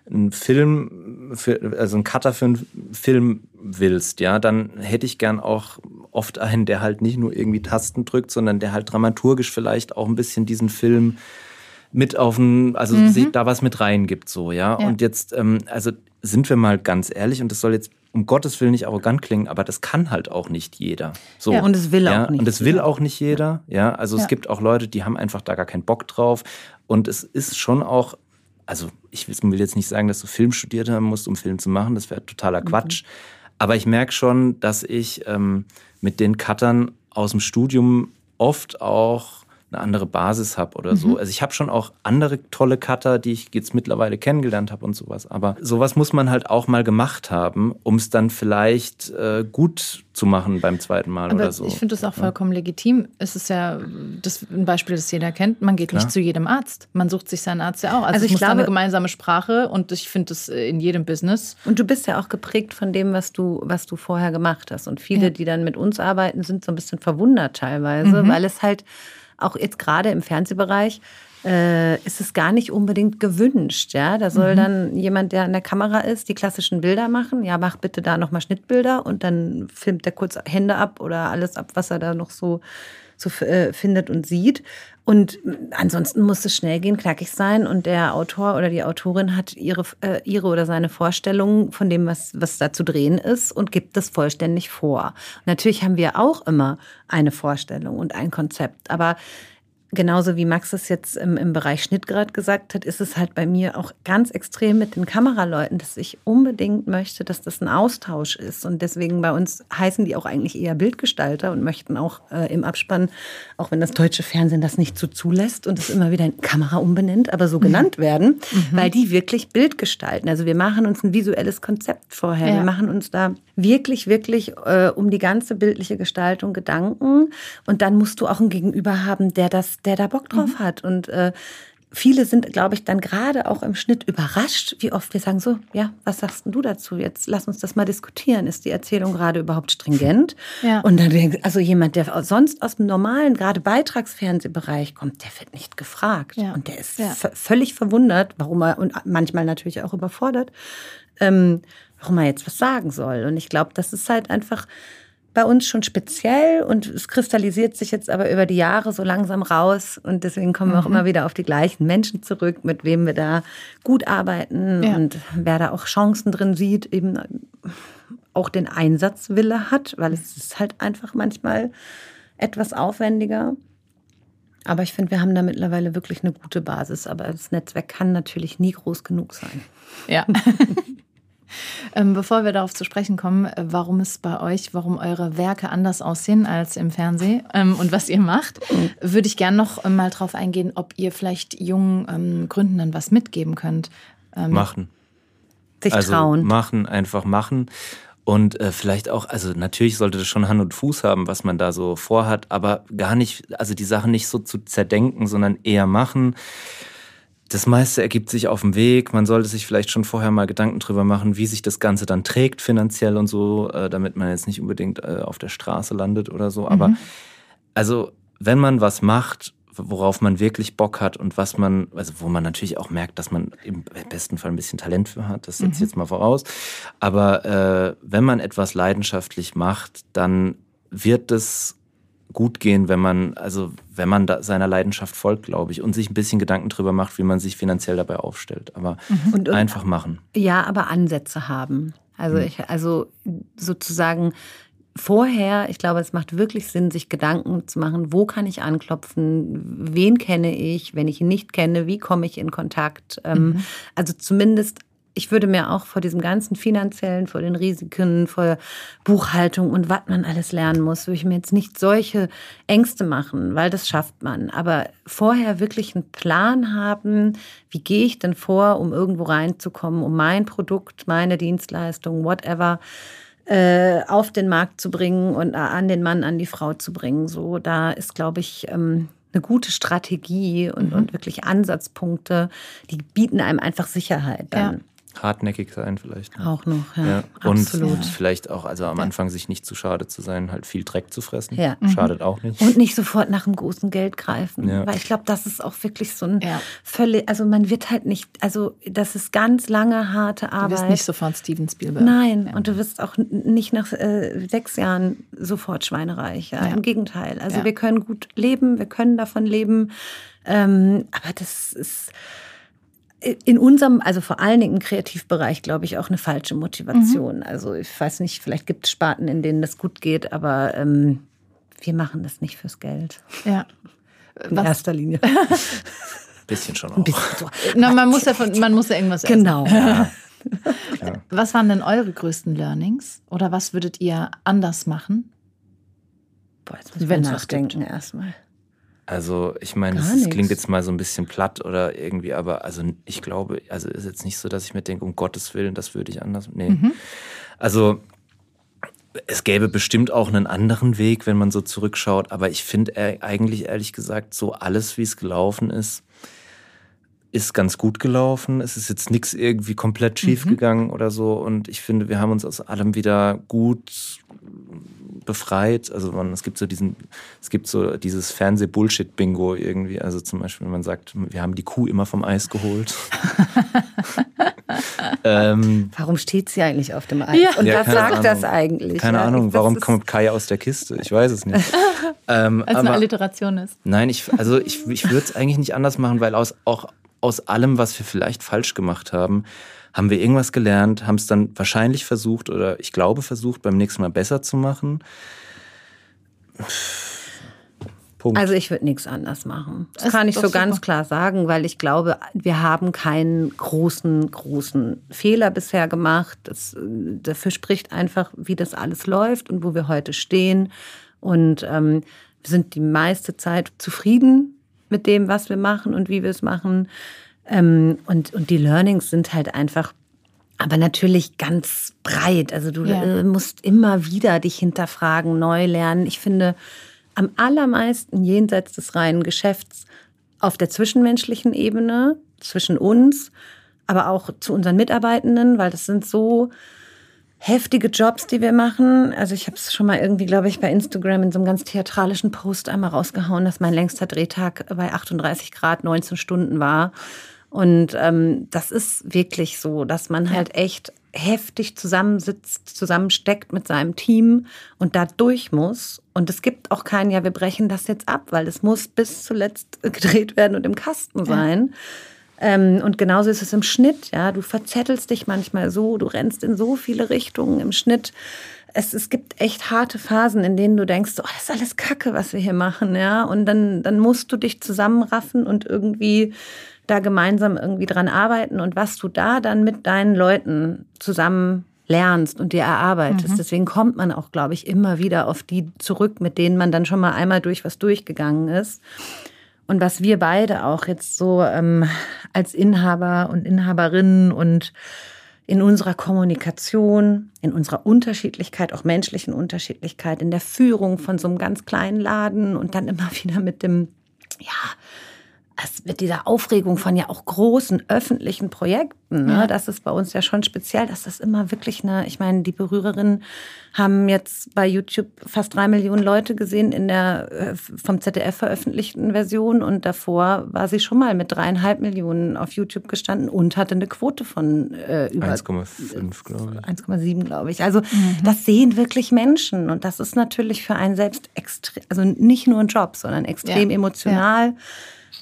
einen Film, für, also einen Cutter für einen Film willst, ja, dann hätte ich gern auch oft einen, der halt nicht nur irgendwie Tasten drückt, sondern der halt dramaturgisch vielleicht auch ein bisschen diesen Film mit auf den, also mhm. da was mit reingibt, so, ja. ja. Und jetzt, ähm, also sind wir mal ganz ehrlich, und das soll jetzt um Gottes Willen nicht arrogant klingen, aber das kann halt auch nicht jeder. So, ja, und es will ja, auch nicht. Und es will auch nicht jeder. Ja, also ja. es gibt auch Leute, die haben einfach da gar keinen Bock drauf. Und es ist schon auch, also ich will jetzt nicht sagen, dass du Film studiert haben musst, um Film zu machen. Das wäre totaler mhm. Quatsch. Mhm. Aber ich merke schon, dass ich ähm, mit den Cuttern aus dem Studium oft auch eine andere Basis habe oder so. Mhm. Also ich habe schon auch andere tolle Cutter, die ich jetzt mittlerweile kennengelernt habe und sowas. Aber sowas muss man halt auch mal gemacht haben, um es dann vielleicht äh, gut zu machen beim zweiten Mal Aber oder so. Ich finde das auch vollkommen ja. legitim. Es ist ja das ein Beispiel, das jeder kennt. Man geht Klar. nicht zu jedem Arzt. Man sucht sich seinen Arzt ja auch. Also, also ich muss glaube, eine gemeinsame Sprache und ich finde das äh, in jedem Business. Und du bist ja auch geprägt von dem, was du, was du vorher gemacht hast. Und viele, ja. die dann mit uns arbeiten, sind so ein bisschen verwundert teilweise, mhm. weil es halt auch jetzt gerade im Fernsehbereich, äh, ist es gar nicht unbedingt gewünscht. Ja? Da soll mhm. dann jemand, der an der Kamera ist, die klassischen Bilder machen. Ja, mach bitte da nochmal Schnittbilder und dann filmt er kurz Hände ab oder alles ab, was er da noch so, so äh, findet und sieht. Und ansonsten muss es schnell gehen, knackig sein. Und der Autor oder die Autorin hat ihre, äh, ihre oder seine Vorstellung von dem, was, was da zu drehen ist und gibt das vollständig vor. Natürlich haben wir auch immer eine Vorstellung und ein Konzept. Aber genauso wie Max es jetzt im, im Bereich Schnitt gerade gesagt hat, ist es halt bei mir auch ganz extrem mit den Kameraleuten, dass ich unbedingt möchte, dass das ein Austausch ist. Und deswegen bei uns heißen die auch eigentlich eher Bildgestalter und möchten auch äh, im Abspann, auch wenn das deutsche Fernsehen das nicht so zulässt und es immer wieder in Kamera umbenennt, aber so mhm. genannt werden, mhm. weil die wirklich Bild gestalten. Also wir machen uns ein visuelles Konzept vorher. Ja. Wir machen uns da wirklich, wirklich äh, um die ganze bildliche Gestaltung Gedanken. Und dann musst du auch ein Gegenüber haben, der das der da Bock drauf mhm. hat. Und äh, viele sind, glaube ich, dann gerade auch im Schnitt überrascht, wie oft wir sagen so, ja, was sagst du dazu? Jetzt lass uns das mal diskutieren. Ist die Erzählung gerade überhaupt stringent? [LAUGHS] Ja. Und dann denkt, also jemand, der sonst aus dem normalen, gerade Beitragsfernsehbereich kommt, der wird nicht gefragt. Ja. Und der ist ja. völlig verwundert, warum er, und manchmal natürlich auch überfordert, ähm, warum er jetzt was sagen soll. Und ich glaube, das ist halt einfach bei uns schon speziell und es kristallisiert sich jetzt aber über die Jahre so langsam raus und deswegen kommen wir auch mhm. immer wieder auf die gleichen Menschen zurück, mit wem wir da gut arbeiten ja. und wer da auch Chancen drin sieht, eben auch den Einsatzwille hat, weil es ist halt einfach manchmal etwas aufwendiger. Aber ich finde, wir haben da mittlerweile wirklich eine gute Basis. Aber das Netzwerk kann natürlich nie groß genug sein. Ja. [LAUGHS] Ähm, bevor wir darauf zu sprechen kommen, äh, warum es bei euch, warum eure Werke anders aussehen als im Fernsehen ähm, und was ihr macht, würde ich gerne noch mal drauf eingehen, ob ihr vielleicht jungen ähm, Gründenden was mitgeben könnt. Machen. Sich also trauen. Machen, einfach machen. Und äh, vielleicht auch, also natürlich sollte das schon Hand und Fuß haben, was man da so vorhat, aber gar nicht, also die Sachen nicht so zu zerdenken, sondern eher machen das meiste ergibt sich auf dem Weg. Man sollte sich vielleicht schon vorher mal Gedanken drüber machen, wie sich das Ganze dann trägt finanziell und so, äh, damit man jetzt nicht unbedingt äh, auf der Straße landet oder so. Aber mhm. also, wenn man was macht, worauf man wirklich Bock hat und was man, also wo man natürlich auch merkt, dass man im besten Fall ein bisschen Talent für hat, das setze ich mhm. jetzt mal voraus. Aber äh, wenn man etwas leidenschaftlich macht, dann wird es gut gehen, wenn man, also wenn man seiner Leidenschaft folgt, glaube ich, und sich ein bisschen Gedanken darüber macht, wie man sich finanziell dabei aufstellt. Aber mhm. und, und, einfach machen. Ja, aber Ansätze haben. Also mhm. ich, also sozusagen vorher, ich glaube, es macht wirklich Sinn, sich Gedanken zu machen, wo kann ich anklopfen, wen kenne ich, wenn ich ihn nicht kenne, wie komme ich in Kontakt. Ähm, mhm. Also zumindest ich würde mir auch vor diesem ganzen finanziellen, vor den Risiken, vor Buchhaltung und was man alles lernen muss, würde ich mir jetzt nicht solche Ängste machen, weil das schafft man. Aber vorher wirklich einen Plan haben, wie gehe ich denn vor, um irgendwo reinzukommen, um mein Produkt, meine Dienstleistung, whatever, äh, auf den Markt zu bringen und an den Mann, an die Frau zu bringen. So, da ist, glaube ich, ähm, eine gute Strategie und, mhm. und wirklich Ansatzpunkte, die bieten einem einfach Sicherheit dann. Ja hartnäckig sein vielleicht. Ne? Auch noch, ja. ja. Und Absolut. vielleicht auch, also am Anfang sich nicht zu schade zu sein, halt viel Dreck zu fressen. Ja. Schadet auch nicht. Und nicht sofort nach dem großen Geld greifen. Ja. Weil ich glaube, das ist auch wirklich so ein ja. völlig, also man wird halt nicht, also das ist ganz lange, harte Arbeit. Du wirst nicht sofort Steven Spielberg. Nein, und du wirst auch nicht nach äh, sechs Jahren sofort schweinereich. Ja. Im Gegenteil. Also wir können gut leben, wir können davon leben. Ähm, aber das ist in unserem, also vor allen Dingen im Kreativbereich, glaube ich, auch eine falsche Motivation. Mhm. Also ich weiß nicht, vielleicht gibt es Sparten, in denen das gut geht, aber ähm, wir machen das nicht fürs Geld. Ja. In Was? erster Linie. [LAUGHS] bisschen schon auch. Bisschen so. Na, man, muss ja von, man muss ja irgendwas essen. Genau. Ja. Was waren denn eure größten Learnings? Oder was würdet ihr anders machen? Boah, jetzt müssen wir nachdenken erstmal. Also ich meine, es klingt jetzt mal so ein bisschen platt oder irgendwie, aber also ich glaube, also ist jetzt nicht so, dass ich mir denke, um Gottes Willen, das würde ich anders. Nee. Mhm. Also es gäbe bestimmt auch einen anderen Weg, wenn man so zurückschaut, aber ich finde eigentlich ehrlich gesagt, so alles, wie es gelaufen ist, ist ganz gut gelaufen. Es ist jetzt nichts irgendwie komplett schief mhm. gegangen oder so. Und ich finde, wir haben uns aus allem wieder gut befreit. Also man, es gibt so diesen, es gibt so dieses Fernseh-Bullshit-Bingo irgendwie. Also zum Beispiel, wenn man sagt, wir haben die Kuh immer vom Eis geholt. [LAUGHS] ähm, warum steht sie eigentlich auf dem Eis? Ja. Und ja, was sagt Ahnung. das eigentlich? Keine ja, Ahnung, warum kommt Kai aus der Kiste? Ich weiß es nicht. [LAUGHS] ähm, Als eine Alliteration ist. Nein, ich, also ich, ich würde es eigentlich nicht anders machen, weil aus, auch aus allem, was wir vielleicht falsch gemacht haben, haben wir irgendwas gelernt, haben es dann wahrscheinlich versucht oder ich glaube versucht, beim nächsten Mal besser zu machen. Punkt. Also ich würde nichts anders machen. Das, das kann ich so super. ganz klar sagen, weil ich glaube, wir haben keinen großen, großen Fehler bisher gemacht. Das, dafür spricht einfach, wie das alles läuft und wo wir heute stehen. Und ähm, wir sind die meiste Zeit zufrieden mit dem, was wir machen und wie wir es machen. Ähm, und, und die Learnings sind halt einfach, aber natürlich ganz breit. Also du ja. äh, musst immer wieder dich hinterfragen, neu lernen. Ich finde, am allermeisten jenseits des reinen Geschäfts auf der zwischenmenschlichen Ebene, zwischen uns, aber auch zu unseren Mitarbeitenden, weil das sind so heftige Jobs, die wir machen. Also ich habe es schon mal irgendwie, glaube ich, bei Instagram in so einem ganz theatralischen Post einmal rausgehauen, dass mein längster Drehtag bei 38 Grad 19 Stunden war. Und ähm, das ist wirklich so, dass man halt echt heftig zusammensitzt, zusammensteckt mit seinem Team und da durch muss. Und es gibt auch kein, ja, wir brechen das jetzt ab, weil es muss bis zuletzt gedreht werden und im Kasten sein. Ja. Ähm, und genauso ist es im Schnitt. Ja, du verzettelst dich manchmal so, du rennst in so viele Richtungen im Schnitt. Es, es gibt echt harte Phasen, in denen du denkst, oh, das ist alles Kacke, was wir hier machen, ja. Und dann, dann musst du dich zusammenraffen und irgendwie da gemeinsam irgendwie dran arbeiten und was du da dann mit deinen Leuten zusammen lernst und dir erarbeitest. Mhm. Deswegen kommt man auch, glaube ich, immer wieder auf die zurück, mit denen man dann schon mal einmal durch was durchgegangen ist. Und was wir beide auch jetzt so ähm, als Inhaber und Inhaberinnen und in unserer Kommunikation, in unserer Unterschiedlichkeit, auch menschlichen Unterschiedlichkeit, in der Führung von so einem ganz kleinen Laden und dann immer [LAUGHS] wieder mit dem, ja, es mit dieser Aufregung von ja auch großen öffentlichen Projekten, ne, ja. das ist bei uns ja schon speziell, dass das immer wirklich eine, ich meine, die Berührerinnen haben jetzt bei YouTube fast drei Millionen Leute gesehen in der äh, vom ZDF veröffentlichten Version und davor war sie schon mal mit dreieinhalb Millionen auf YouTube gestanden und hatte eine Quote von äh, über 1,5, glaube ich. 1,7, glaube ich. Also mhm. das sehen wirklich Menschen und das ist natürlich für einen selbst extrem, also nicht nur ein Job, sondern extrem ja. emotional. Ja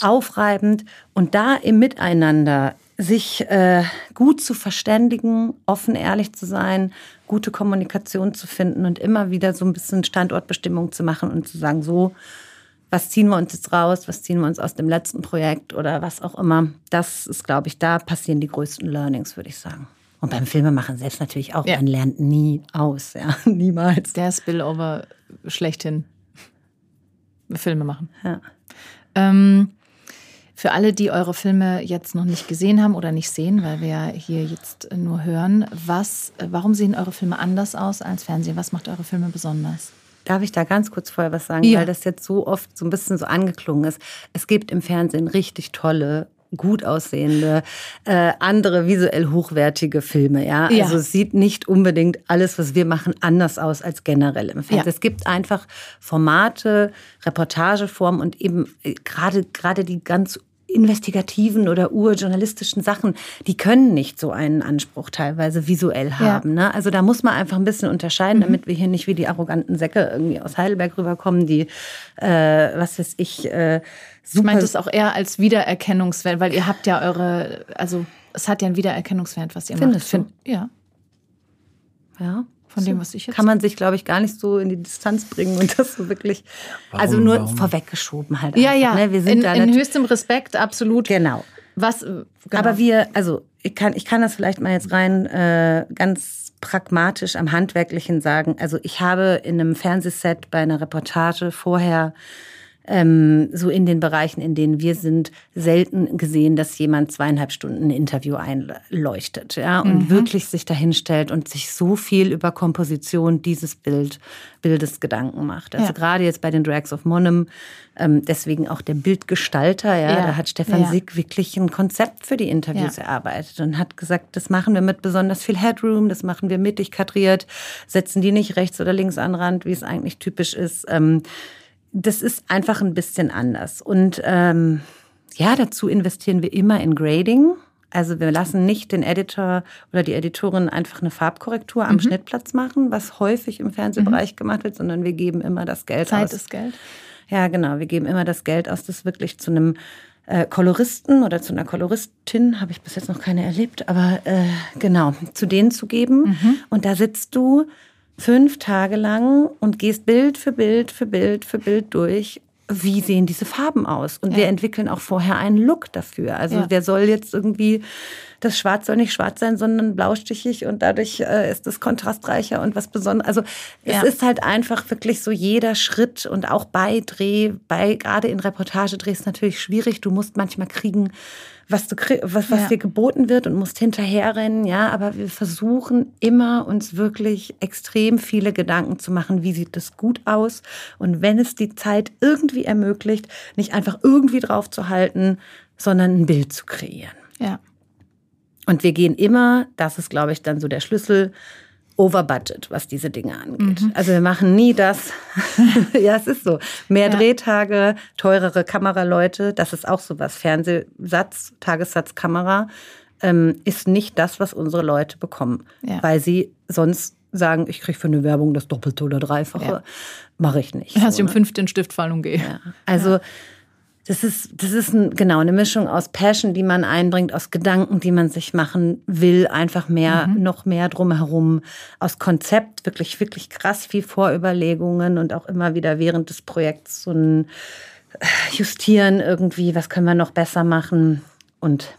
aufreibend und da im Miteinander sich äh, gut zu verständigen, offen ehrlich zu sein, gute Kommunikation zu finden und immer wieder so ein bisschen Standortbestimmung zu machen und zu sagen, so, was ziehen wir uns jetzt raus, was ziehen wir uns aus dem letzten Projekt oder was auch immer. Das ist, glaube ich, da passieren die größten Learnings, würde ich sagen. Und beim Filmemachen selbst natürlich auch, ja. man lernt nie aus, ja, [LAUGHS] niemals. Der Spillover schlechthin. Filme machen. Ja. Ähm, für alle, die eure Filme jetzt noch nicht gesehen haben oder nicht sehen, weil wir ja hier jetzt nur hören, was, warum sehen eure Filme anders aus als Fernsehen? Was macht eure Filme besonders? Darf ich da ganz kurz vorher was sagen, ja. weil das jetzt so oft so ein bisschen so angeklungen ist. Es gibt im Fernsehen richtig tolle gut aussehende, äh, andere visuell hochwertige Filme. Ja? ja? Also es sieht nicht unbedingt alles, was wir machen, anders aus als generell im Fernsehen. Ja. Es gibt einfach Formate, Reportageformen und eben äh, gerade gerade die ganz investigativen oder urjournalistischen Sachen, die können nicht so einen Anspruch teilweise visuell haben. Ja. Ne? Also da muss man einfach ein bisschen unterscheiden, mhm. damit wir hier nicht wie die arroganten Säcke irgendwie aus Heidelberg rüberkommen, die, äh, was weiß ich, äh, super. Ich meine das auch eher als Wiedererkennungswert, weil ihr habt ja eure, also es hat ja einen Wiedererkennungswert, was ihr Findest macht. Du? Ja. Ja von dem, was ich jetzt. Kann man sich, glaube ich, gar nicht so in die Distanz bringen und das so wirklich. Warum, also nur warum? vorweggeschoben halt. Ja, einfach, ja. Ne? Wir sind in, da in höchstem Respekt, absolut. Genau. Was, genau. Aber wir, also ich kann, ich kann das vielleicht mal jetzt rein äh, ganz pragmatisch am Handwerklichen sagen. Also ich habe in einem Fernsehset bei einer Reportage vorher ähm, so in den Bereichen, in denen wir sind, selten gesehen, dass jemand zweieinhalb Stunden ein Interview einleuchtet, ja, und mhm. wirklich sich dahinstellt und sich so viel über Komposition dieses Bild, Bildes Gedanken macht. Also ja. gerade jetzt bei den Drags of Monum, ähm, deswegen auch der Bildgestalter, ja, ja. da hat Stefan ja. Sick wirklich ein Konzept für die Interviews erarbeitet und hat gesagt, das machen wir mit besonders viel Headroom, das machen wir mittig kadriert, setzen die nicht rechts oder links an Rand, wie es eigentlich typisch ist. Ähm, das ist einfach ein bisschen anders. Und ähm, ja, dazu investieren wir immer in Grading. Also wir lassen nicht den Editor oder die Editorin einfach eine Farbkorrektur am mhm. Schnittplatz machen, was häufig im Fernsehbereich mhm. gemacht wird, sondern wir geben immer das Geld Zeit aus. Zeit ist Geld. Ja, genau. Wir geben immer das Geld aus, das wirklich zu einem äh, Koloristen oder zu einer Koloristin, habe ich bis jetzt noch keine erlebt, aber äh, genau, zu denen zu geben. Mhm. Und da sitzt du fünf Tage lang und gehst Bild für Bild für Bild für Bild durch. Wie sehen diese Farben aus? Und ja. wir entwickeln auch vorher einen Look dafür. Also ja. der soll jetzt irgendwie, das Schwarz soll nicht schwarz sein, sondern blaustichig und dadurch äh, ist es kontrastreicher und was Besonderes. Also es ja. ist halt einfach wirklich so jeder Schritt und auch bei Dreh, bei gerade in Reportagedrehs natürlich schwierig. Du musst manchmal kriegen, was, du, was, was ja. dir geboten wird und musst hinterherrennen, ja, aber wir versuchen immer uns wirklich extrem viele Gedanken zu machen, wie sieht das gut aus und wenn es die Zeit irgendwie ermöglicht, nicht einfach irgendwie drauf zu halten, sondern ein Bild zu kreieren. Ja. Und wir gehen immer, das ist glaube ich dann so der Schlüssel, over budget, was diese Dinge angeht. Mhm. Also wir machen nie das. [LAUGHS] ja, es ist so. Mehr ja. Drehtage, teurere Kameraleute, das ist auch so was. Fernsehsatz, Tagessatz, Kamera ähm, ist nicht das, was unsere Leute bekommen, ja. weil sie sonst sagen, ich kriege für eine Werbung das Doppelte oder Dreifache. Ja. Mache ich nicht. Lass so, ich um ne? fünf den Stift fallen und gehe. Ja. Also das ist, das ist ein, genau eine Mischung aus Passion, die man einbringt, aus Gedanken, die man sich machen will, einfach mehr, mhm. noch mehr drumherum, aus Konzept, wirklich, wirklich krass viel Vorüberlegungen und auch immer wieder während des Projekts so ein äh, Justieren irgendwie, was können wir noch besser machen und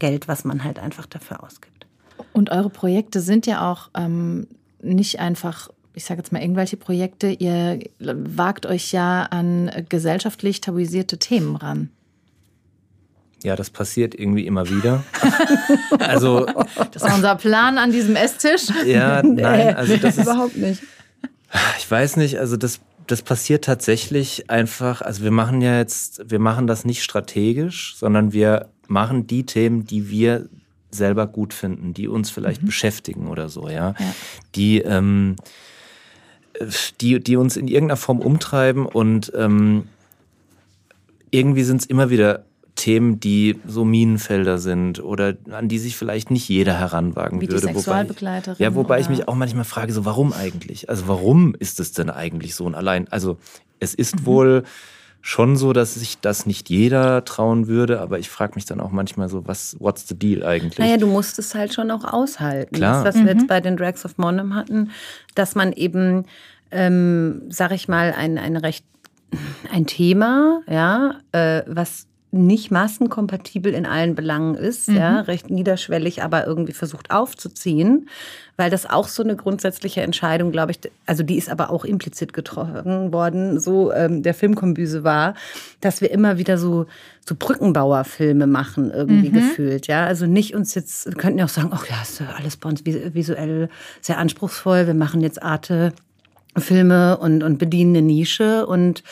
Geld, was man halt einfach dafür ausgibt. Und eure Projekte sind ja auch ähm, nicht einfach ich sage jetzt mal, irgendwelche Projekte, ihr wagt euch ja an gesellschaftlich tabuisierte Themen ran. Ja, das passiert irgendwie immer wieder. [LAUGHS] also das war unser Plan an diesem Esstisch. Ja, [LAUGHS] nein, also das ist überhaupt nicht. Ich weiß nicht, also das das passiert tatsächlich einfach, also wir machen ja jetzt, wir machen das nicht strategisch, sondern wir machen die Themen, die wir selber gut finden, die uns vielleicht mhm. beschäftigen oder so, ja. ja. Die ähm, die, die uns in irgendeiner Form umtreiben und ähm, irgendwie sind es immer wieder Themen, die so Minenfelder sind oder an die sich vielleicht nicht jeder heranwagen Wie würde. Die Sexualbegleiterin. Wobei, ja, wobei ich mich auch manchmal frage, so warum eigentlich? Also warum ist es denn eigentlich so? Und allein, also es ist mhm. wohl schon so, dass sich das nicht jeder trauen würde, aber ich frage mich dann auch manchmal so, was, what's the deal eigentlich? Naja, du musst es halt schon auch aushalten. Klar. Das, was mhm. wir jetzt bei den Drags of Monum hatten, dass man eben, ähm, sag ich mal, ein, ein recht, ein Thema, ja, äh, was nicht massenkompatibel in allen Belangen ist, mhm. ja, recht niederschwellig, aber irgendwie versucht aufzuziehen, weil das auch so eine grundsätzliche Entscheidung, glaube ich, also die ist aber auch implizit getroffen worden, so ähm, der Filmkombüse war, dass wir immer wieder so so Brückenbauerfilme machen irgendwie mhm. gefühlt, ja, also nicht uns jetzt, wir könnten ja auch sagen, ach ja, ist ja alles bei uns visuell sehr anspruchsvoll, wir machen jetzt Arte Filme und und bedienen eine Nische und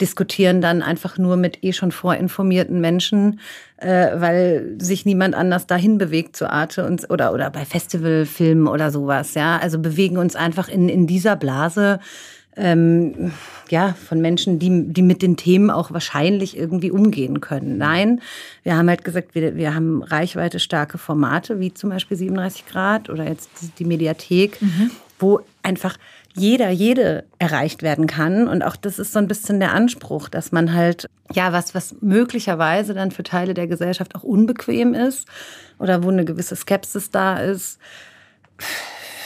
diskutieren dann einfach nur mit eh schon vorinformierten Menschen, äh, weil sich niemand anders dahin bewegt zu Arte und, oder, oder bei Festivalfilmen oder sowas. Ja, also bewegen uns einfach in, in dieser Blase. Ähm, ja, von Menschen, die, die mit den Themen auch wahrscheinlich irgendwie umgehen können. Nein, wir haben halt gesagt, wir, wir haben reichweite starke Formate, wie zum Beispiel 37 Grad oder jetzt die Mediathek, mhm. wo einfach jeder, jede erreicht werden kann. Und auch das ist so ein bisschen der Anspruch, dass man halt, ja, was, was möglicherweise dann für Teile der Gesellschaft auch unbequem ist oder wo eine gewisse Skepsis da ist,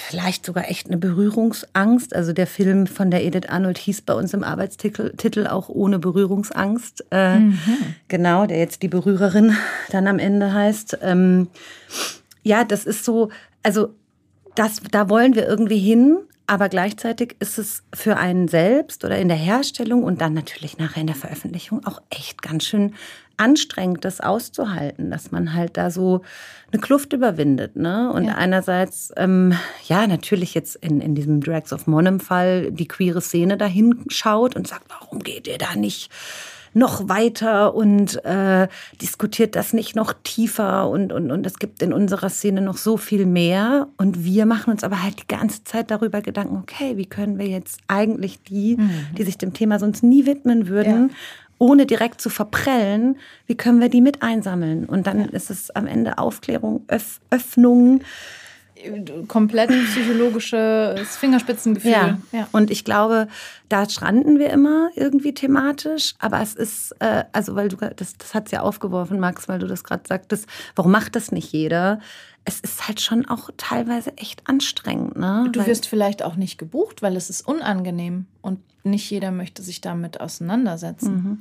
vielleicht sogar echt eine Berührungsangst. Also der Film von der Edith Arnold hieß bei uns im Arbeitstitel Titel auch ohne Berührungsangst. Äh, mhm. Genau, der jetzt die Berührerin dann am Ende heißt. Ähm, ja, das ist so, also das, da wollen wir irgendwie hin. Aber gleichzeitig ist es für einen selbst oder in der Herstellung und dann natürlich nachher in der Veröffentlichung auch echt ganz schön anstrengend, das auszuhalten, dass man halt da so eine Kluft überwindet. Ne? Und ja. einerseits, ähm, ja, natürlich jetzt in, in diesem Drags of Monum-Fall die queere Szene dahin schaut und sagt, warum geht ihr da nicht noch weiter und äh, diskutiert das nicht noch tiefer und, und, und es gibt in unserer Szene noch so viel mehr. Und wir machen uns aber halt die ganze Zeit darüber Gedanken, okay, wie können wir jetzt eigentlich die, mhm. die sich dem Thema sonst nie widmen würden, ja. ohne direkt zu verprellen, wie können wir die mit einsammeln? Und dann ja. ist es am Ende Aufklärung, Öff Öffnung komplett psychologisches Fingerspitzengefühl. Ja. ja. Und ich glaube, da stranden wir immer irgendwie thematisch. Aber es ist, äh, also weil du, das, das hat es ja aufgeworfen, Max, weil du das gerade sagtest, warum macht das nicht jeder? Es ist halt schon auch teilweise echt anstrengend. Ne? Du wirst vielleicht auch nicht gebucht, weil es ist unangenehm und nicht jeder möchte sich damit auseinandersetzen. Mhm.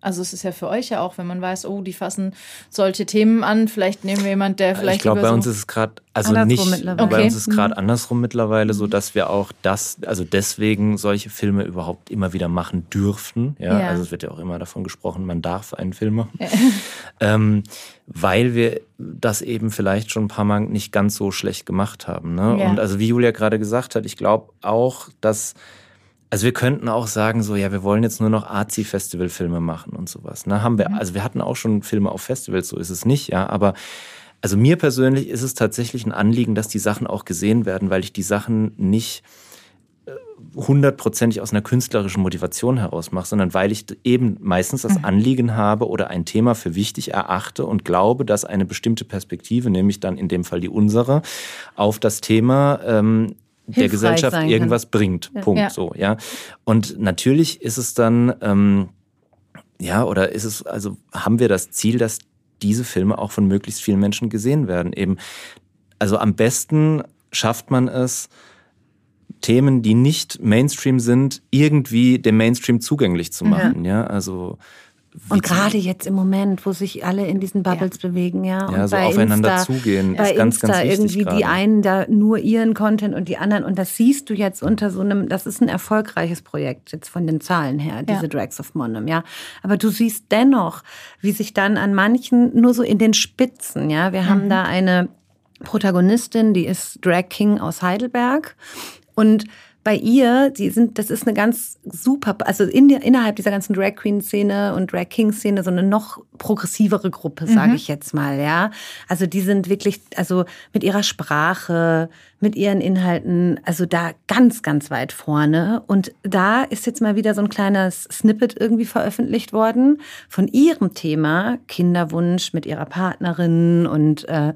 Also es ist ja für euch ja auch, wenn man weiß, oh, die fassen solche Themen an, vielleicht nehmen wir jemanden, der vielleicht. Ich glaube, bei so uns ist es gerade, also andersrum nicht, okay. bei uns ist es gerade mhm. andersrum mittlerweile, so dass wir auch das, also deswegen solche Filme überhaupt immer wieder machen dürfen. Ja, ja. also es wird ja auch immer davon gesprochen, man darf einen Film machen. [LAUGHS] ähm, weil wir das eben vielleicht schon ein paar Mal nicht ganz so schlecht gemacht haben. Ne? Ja. Und also wie Julia gerade gesagt hat, ich glaube auch, dass also wir könnten auch sagen, so, ja, wir wollen jetzt nur noch Arzi-Festival-Filme machen und sowas. Ne? Haben wir, mhm. also wir hatten auch schon Filme auf Festivals, so ist es nicht, ja, aber also mir persönlich ist es tatsächlich ein Anliegen, dass die Sachen auch gesehen werden, weil ich die Sachen nicht äh, hundertprozentig aus einer künstlerischen Motivation heraus mache, sondern weil ich eben meistens das mhm. Anliegen habe oder ein Thema für wichtig erachte und glaube, dass eine bestimmte Perspektive, nämlich dann in dem Fall die unsere, auf das Thema ähm, der Gesellschaft irgendwas bringt. Ja. Punkt. Ja. So, ja. Und natürlich ist es dann, ähm, ja, oder ist es, also haben wir das Ziel, dass diese Filme auch von möglichst vielen Menschen gesehen werden. Eben, also am besten schafft man es, Themen, die nicht Mainstream sind, irgendwie dem Mainstream zugänglich zu machen. Ja, ja? also und gerade jetzt im Moment, wo sich alle in diesen Bubbles ja. bewegen, ja. Ja, und so aufeinander Insta, zugehen, bei ist ganz, Insta ganz wichtig irgendwie gerade. die einen da nur ihren Content und die anderen. Und das siehst du jetzt unter so einem, das ist ein erfolgreiches Projekt jetzt von den Zahlen her, diese ja. Drags of Monum, ja. Aber du siehst dennoch, wie sich dann an manchen nur so in den Spitzen, ja. Wir mhm. haben da eine Protagonistin, die ist Drag King aus Heidelberg und bei ihr, die sind, das ist eine ganz super, also in, innerhalb dieser ganzen Drag Queen Szene und Drag King Szene so eine noch progressivere Gruppe, sage mhm. ich jetzt mal, ja. Also die sind wirklich, also mit ihrer Sprache, mit ihren Inhalten, also da ganz, ganz weit vorne. Und da ist jetzt mal wieder so ein kleines Snippet irgendwie veröffentlicht worden von ihrem Thema Kinderwunsch mit ihrer Partnerin und äh,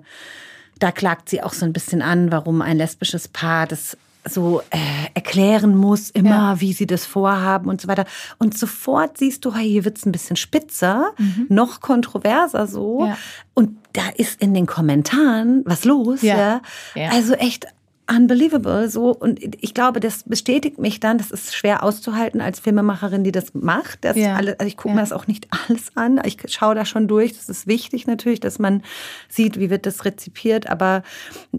da klagt sie auch so ein bisschen an, warum ein lesbisches Paar das so äh, erklären muss, immer, ja. wie sie das vorhaben und so weiter. Und sofort siehst du, hey, hier wird's ein bisschen spitzer, mhm. noch kontroverser so. Ja. Und da ist in den Kommentaren was los. Ja. ja. Also echt unbelievable so und ich glaube, das bestätigt mich dann, das ist schwer auszuhalten als Filmemacherin, die das macht. Das ja. alles, also ich gucke ja. mir das auch nicht alles an, ich schaue da schon durch. Das ist wichtig natürlich, dass man sieht, wie wird das rezipiert, aber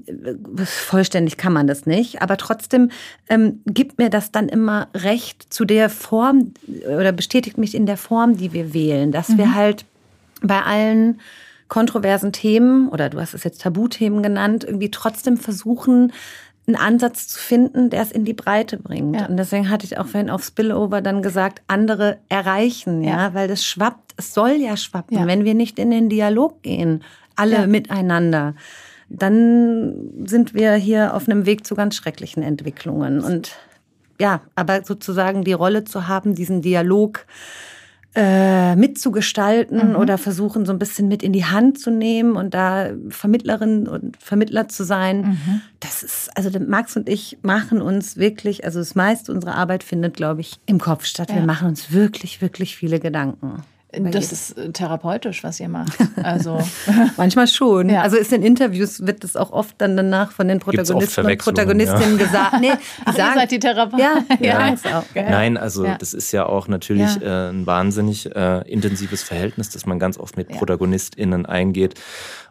äh, vollständig kann man das nicht. Aber trotzdem ähm, gibt mir das dann immer recht zu der Form oder bestätigt mich in der Form, die wir wählen, dass mhm. wir halt bei allen kontroversen Themen oder du hast es jetzt Tabuthemen genannt, irgendwie trotzdem versuchen, einen Ansatz zu finden, der es in die Breite bringt. Ja. Und deswegen hatte ich auch vorhin auf Spillover dann gesagt, andere erreichen, ja, ja weil das schwappt, es soll ja schwappen. Ja. Wenn wir nicht in den Dialog gehen, alle miteinander, dann sind wir hier auf einem Weg zu ganz schrecklichen Entwicklungen. Und ja, aber sozusagen die Rolle zu haben, diesen Dialog äh, mitzugestalten mhm. oder versuchen, so ein bisschen mit in die Hand zu nehmen und da Vermittlerin und Vermittler zu sein. Mhm. Das ist, also Max und ich machen uns wirklich, also das meiste unserer Arbeit findet, glaube ich, im Kopf statt. Ja. Wir machen uns wirklich, wirklich viele Gedanken. Das ist äh, therapeutisch, was ihr macht. [LAUGHS] Also [LAUGHS] manchmal schon. Ja. Also ist in Interviews wird das auch oft dann danach von den Protagonisten und Protagonistinnen ja. gesagt. Nee, [LAUGHS] Ach, sagen, ihr seid die Therapeut. Ja, ja. ja. Nein, also das ist ja auch natürlich äh, ein wahnsinnig äh, intensives Verhältnis, das man ganz oft mit ProtagonistInnen eingeht.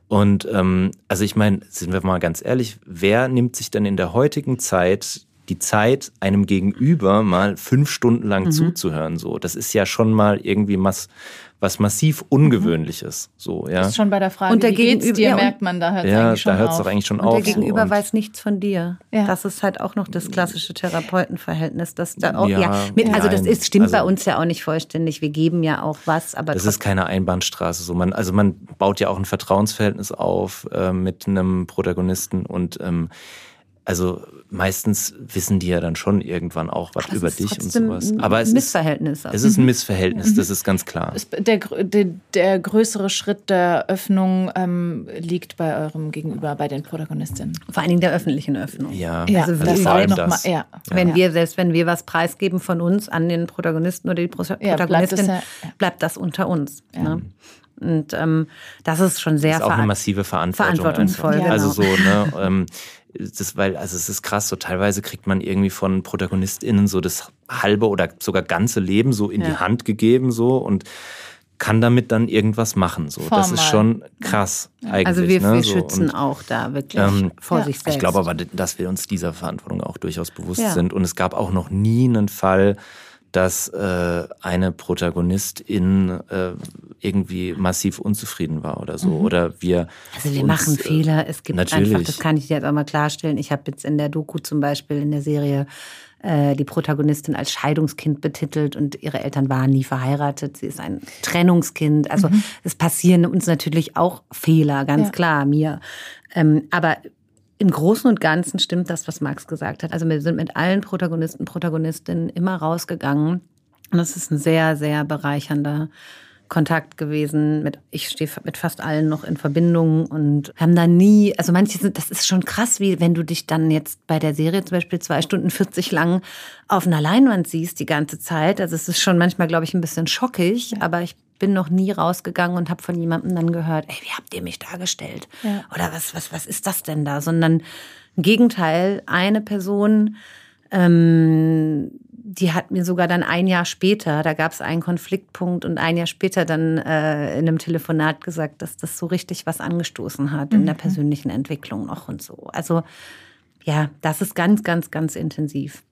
Und ähm, also ich meine, sind wir mal ganz ehrlich, wer nimmt sich denn in der heutigen Zeit die Zeit, einem Gegenüber mal fünf Stunden lang mhm. zuzuhören. So, das ist ja schon mal irgendwie was, was massiv Ungewöhnliches. So, ja. Das ist schon bei der Frage, und der wie geht's dir, ja, merkt man, da hört es ja, eigentlich schon da hört's auf. Doch eigentlich schon und auf. Der Gegenüber so. weiß nichts von dir. Ja. Das ist halt auch noch das klassische Therapeutenverhältnis. Das da auch, ja, ja mit, also das ist, stimmt also, bei uns ja auch nicht vollständig. Wir geben ja auch was, aber das ist keine Einbahnstraße. So, man, also man baut ja auch ein Vertrauensverhältnis auf äh, mit einem Protagonisten und ähm, also meistens wissen die ja dann schon irgendwann auch was über dich und sowas. Aber es Missverhältnis. Ist, es ist ein Missverhältnis, das ist ganz klar. Der, der, der größere Schritt der Öffnung ähm, liegt bei eurem Gegenüber, bei den Protagonistinnen. Vor allen Dingen der öffentlichen Öffnung. Ja, ja also das vor allem das. Mal, ja. Wenn ja. wir, selbst wenn wir was preisgeben von uns an den Protagonisten oder die Protagonistin, ja, bleibt, das, bleibt das unter uns. Ne? Und ähm, das ist schon sehr das ist auch eine massive Verantwortung. Verantwortungsvoll. Genau. Also so, ne, ähm, das, weil, also es ist krass, so teilweise kriegt man irgendwie von ProtagonistInnen so das halbe oder sogar ganze Leben so in ja. die Hand gegeben, so und kann damit dann irgendwas machen. So, Formal. das ist schon krass eigentlich. Also wir, ne? wir schützen so, auch da wirklich ähm, vor ja. sich selbst. Ich glaube aber, dass wir uns dieser Verantwortung auch durchaus bewusst ja. sind. Und es gab auch noch nie einen Fall, dass äh, eine Protagonistin äh, irgendwie massiv unzufrieden war oder so. Mhm. Oder wir. Also wir uns, machen äh, Fehler. Es gibt natürlich. einfach, das kann ich dir jetzt auch mal klarstellen. Ich habe jetzt in der Doku zum Beispiel in der Serie äh, die Protagonistin als Scheidungskind betitelt und ihre Eltern waren nie verheiratet. Sie ist ein Trennungskind. Also mhm. es passieren uns natürlich auch Fehler, ganz ja. klar, mir. Ähm, aber im Großen und Ganzen stimmt das, was Max gesagt hat. Also wir sind mit allen Protagonisten, Protagonistinnen immer rausgegangen. Und das ist ein sehr, sehr bereichernder Kontakt gewesen. Mit, ich stehe mit fast allen noch in Verbindung und haben da nie, also manche sind, das ist schon krass, wie wenn du dich dann jetzt bei der Serie zum Beispiel zwei Stunden 40 lang auf einer Leinwand siehst die ganze Zeit. Also es ist schon manchmal, glaube ich, ein bisschen schockig, aber ich bin noch nie rausgegangen und habe von jemandem dann gehört, ey, wie habt ihr mich dargestellt? Ja. Oder was, was, was ist das denn da? Sondern im Gegenteil, eine Person, ähm, die hat mir sogar dann ein Jahr später, da gab es einen Konfliktpunkt und ein Jahr später dann äh, in einem Telefonat gesagt, dass das so richtig was angestoßen hat mhm. in der mhm. persönlichen Entwicklung noch und so. Also ja, das ist ganz, ganz, ganz intensiv.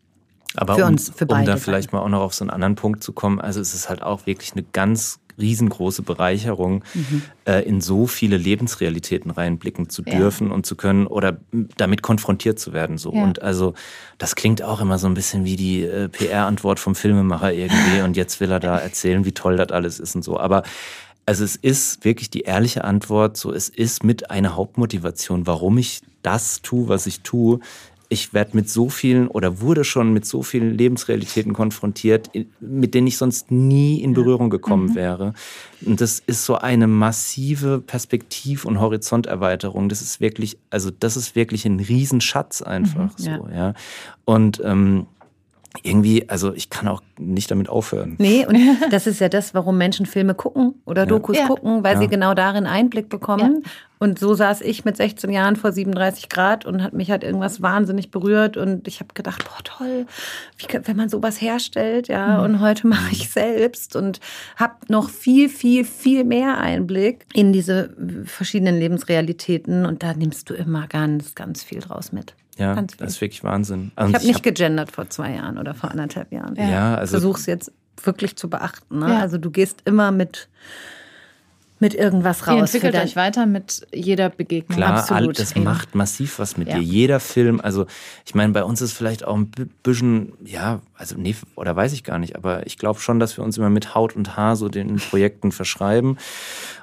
Aber für um, uns, für beide. Um da vielleicht mal auch noch auf so einen anderen Punkt zu kommen, also es ist halt auch wirklich eine ganz riesengroße Bereicherung, mhm. äh, in so viele Lebensrealitäten reinblicken zu dürfen ja. und zu können oder damit konfrontiert zu werden. So. Ja. Und also das klingt auch immer so ein bisschen wie die äh, PR-Antwort vom Filmemacher irgendwie und jetzt will er da erzählen, wie toll das alles ist und so. Aber also es ist wirklich die ehrliche Antwort, so es ist mit einer Hauptmotivation, warum ich das tue, was ich tue, ich werde mit so vielen oder wurde schon mit so vielen Lebensrealitäten konfrontiert, mit denen ich sonst nie in Berührung gekommen mhm. wäre. Und das ist so eine massive Perspektiv- und Horizonterweiterung. Das ist wirklich, also das ist wirklich ein Riesenschatz einfach mhm, so, ja. Und ähm, irgendwie, also ich kann auch nicht damit aufhören. Nee, und [LAUGHS] das ist ja das, warum Menschen Filme gucken oder Dokus ja. gucken, weil ja. sie genau darin Einblick bekommen. Ja. Und so saß ich mit 16 Jahren vor 37 Grad und hat mich halt irgendwas wahnsinnig berührt und ich habe gedacht, boah toll, wie, wenn man sowas herstellt, ja. Mhm. Und heute mache ich selbst und habe noch viel, viel, viel mehr Einblick in diese verschiedenen Lebensrealitäten und da nimmst du immer ganz, ganz viel draus mit. Ja, das ist wirklich Wahnsinn. Und ich habe nicht hab gegendert vor zwei Jahren oder vor anderthalb Jahren. Ja, ja also. Versuch es jetzt wirklich zu beachten. Ne? Ja. Also du gehst immer mit mit irgendwas raus. Ihr entwickelt euch weiter mit jeder Begegnung. Klar, Absolut. das Eben. macht massiv was mit ja. dir. Jeder Film, also ich meine, bei uns ist vielleicht auch ein bisschen, ja, also nee, oder weiß ich gar nicht, aber ich glaube schon, dass wir uns immer mit Haut und Haar so den Projekten [LAUGHS] verschreiben.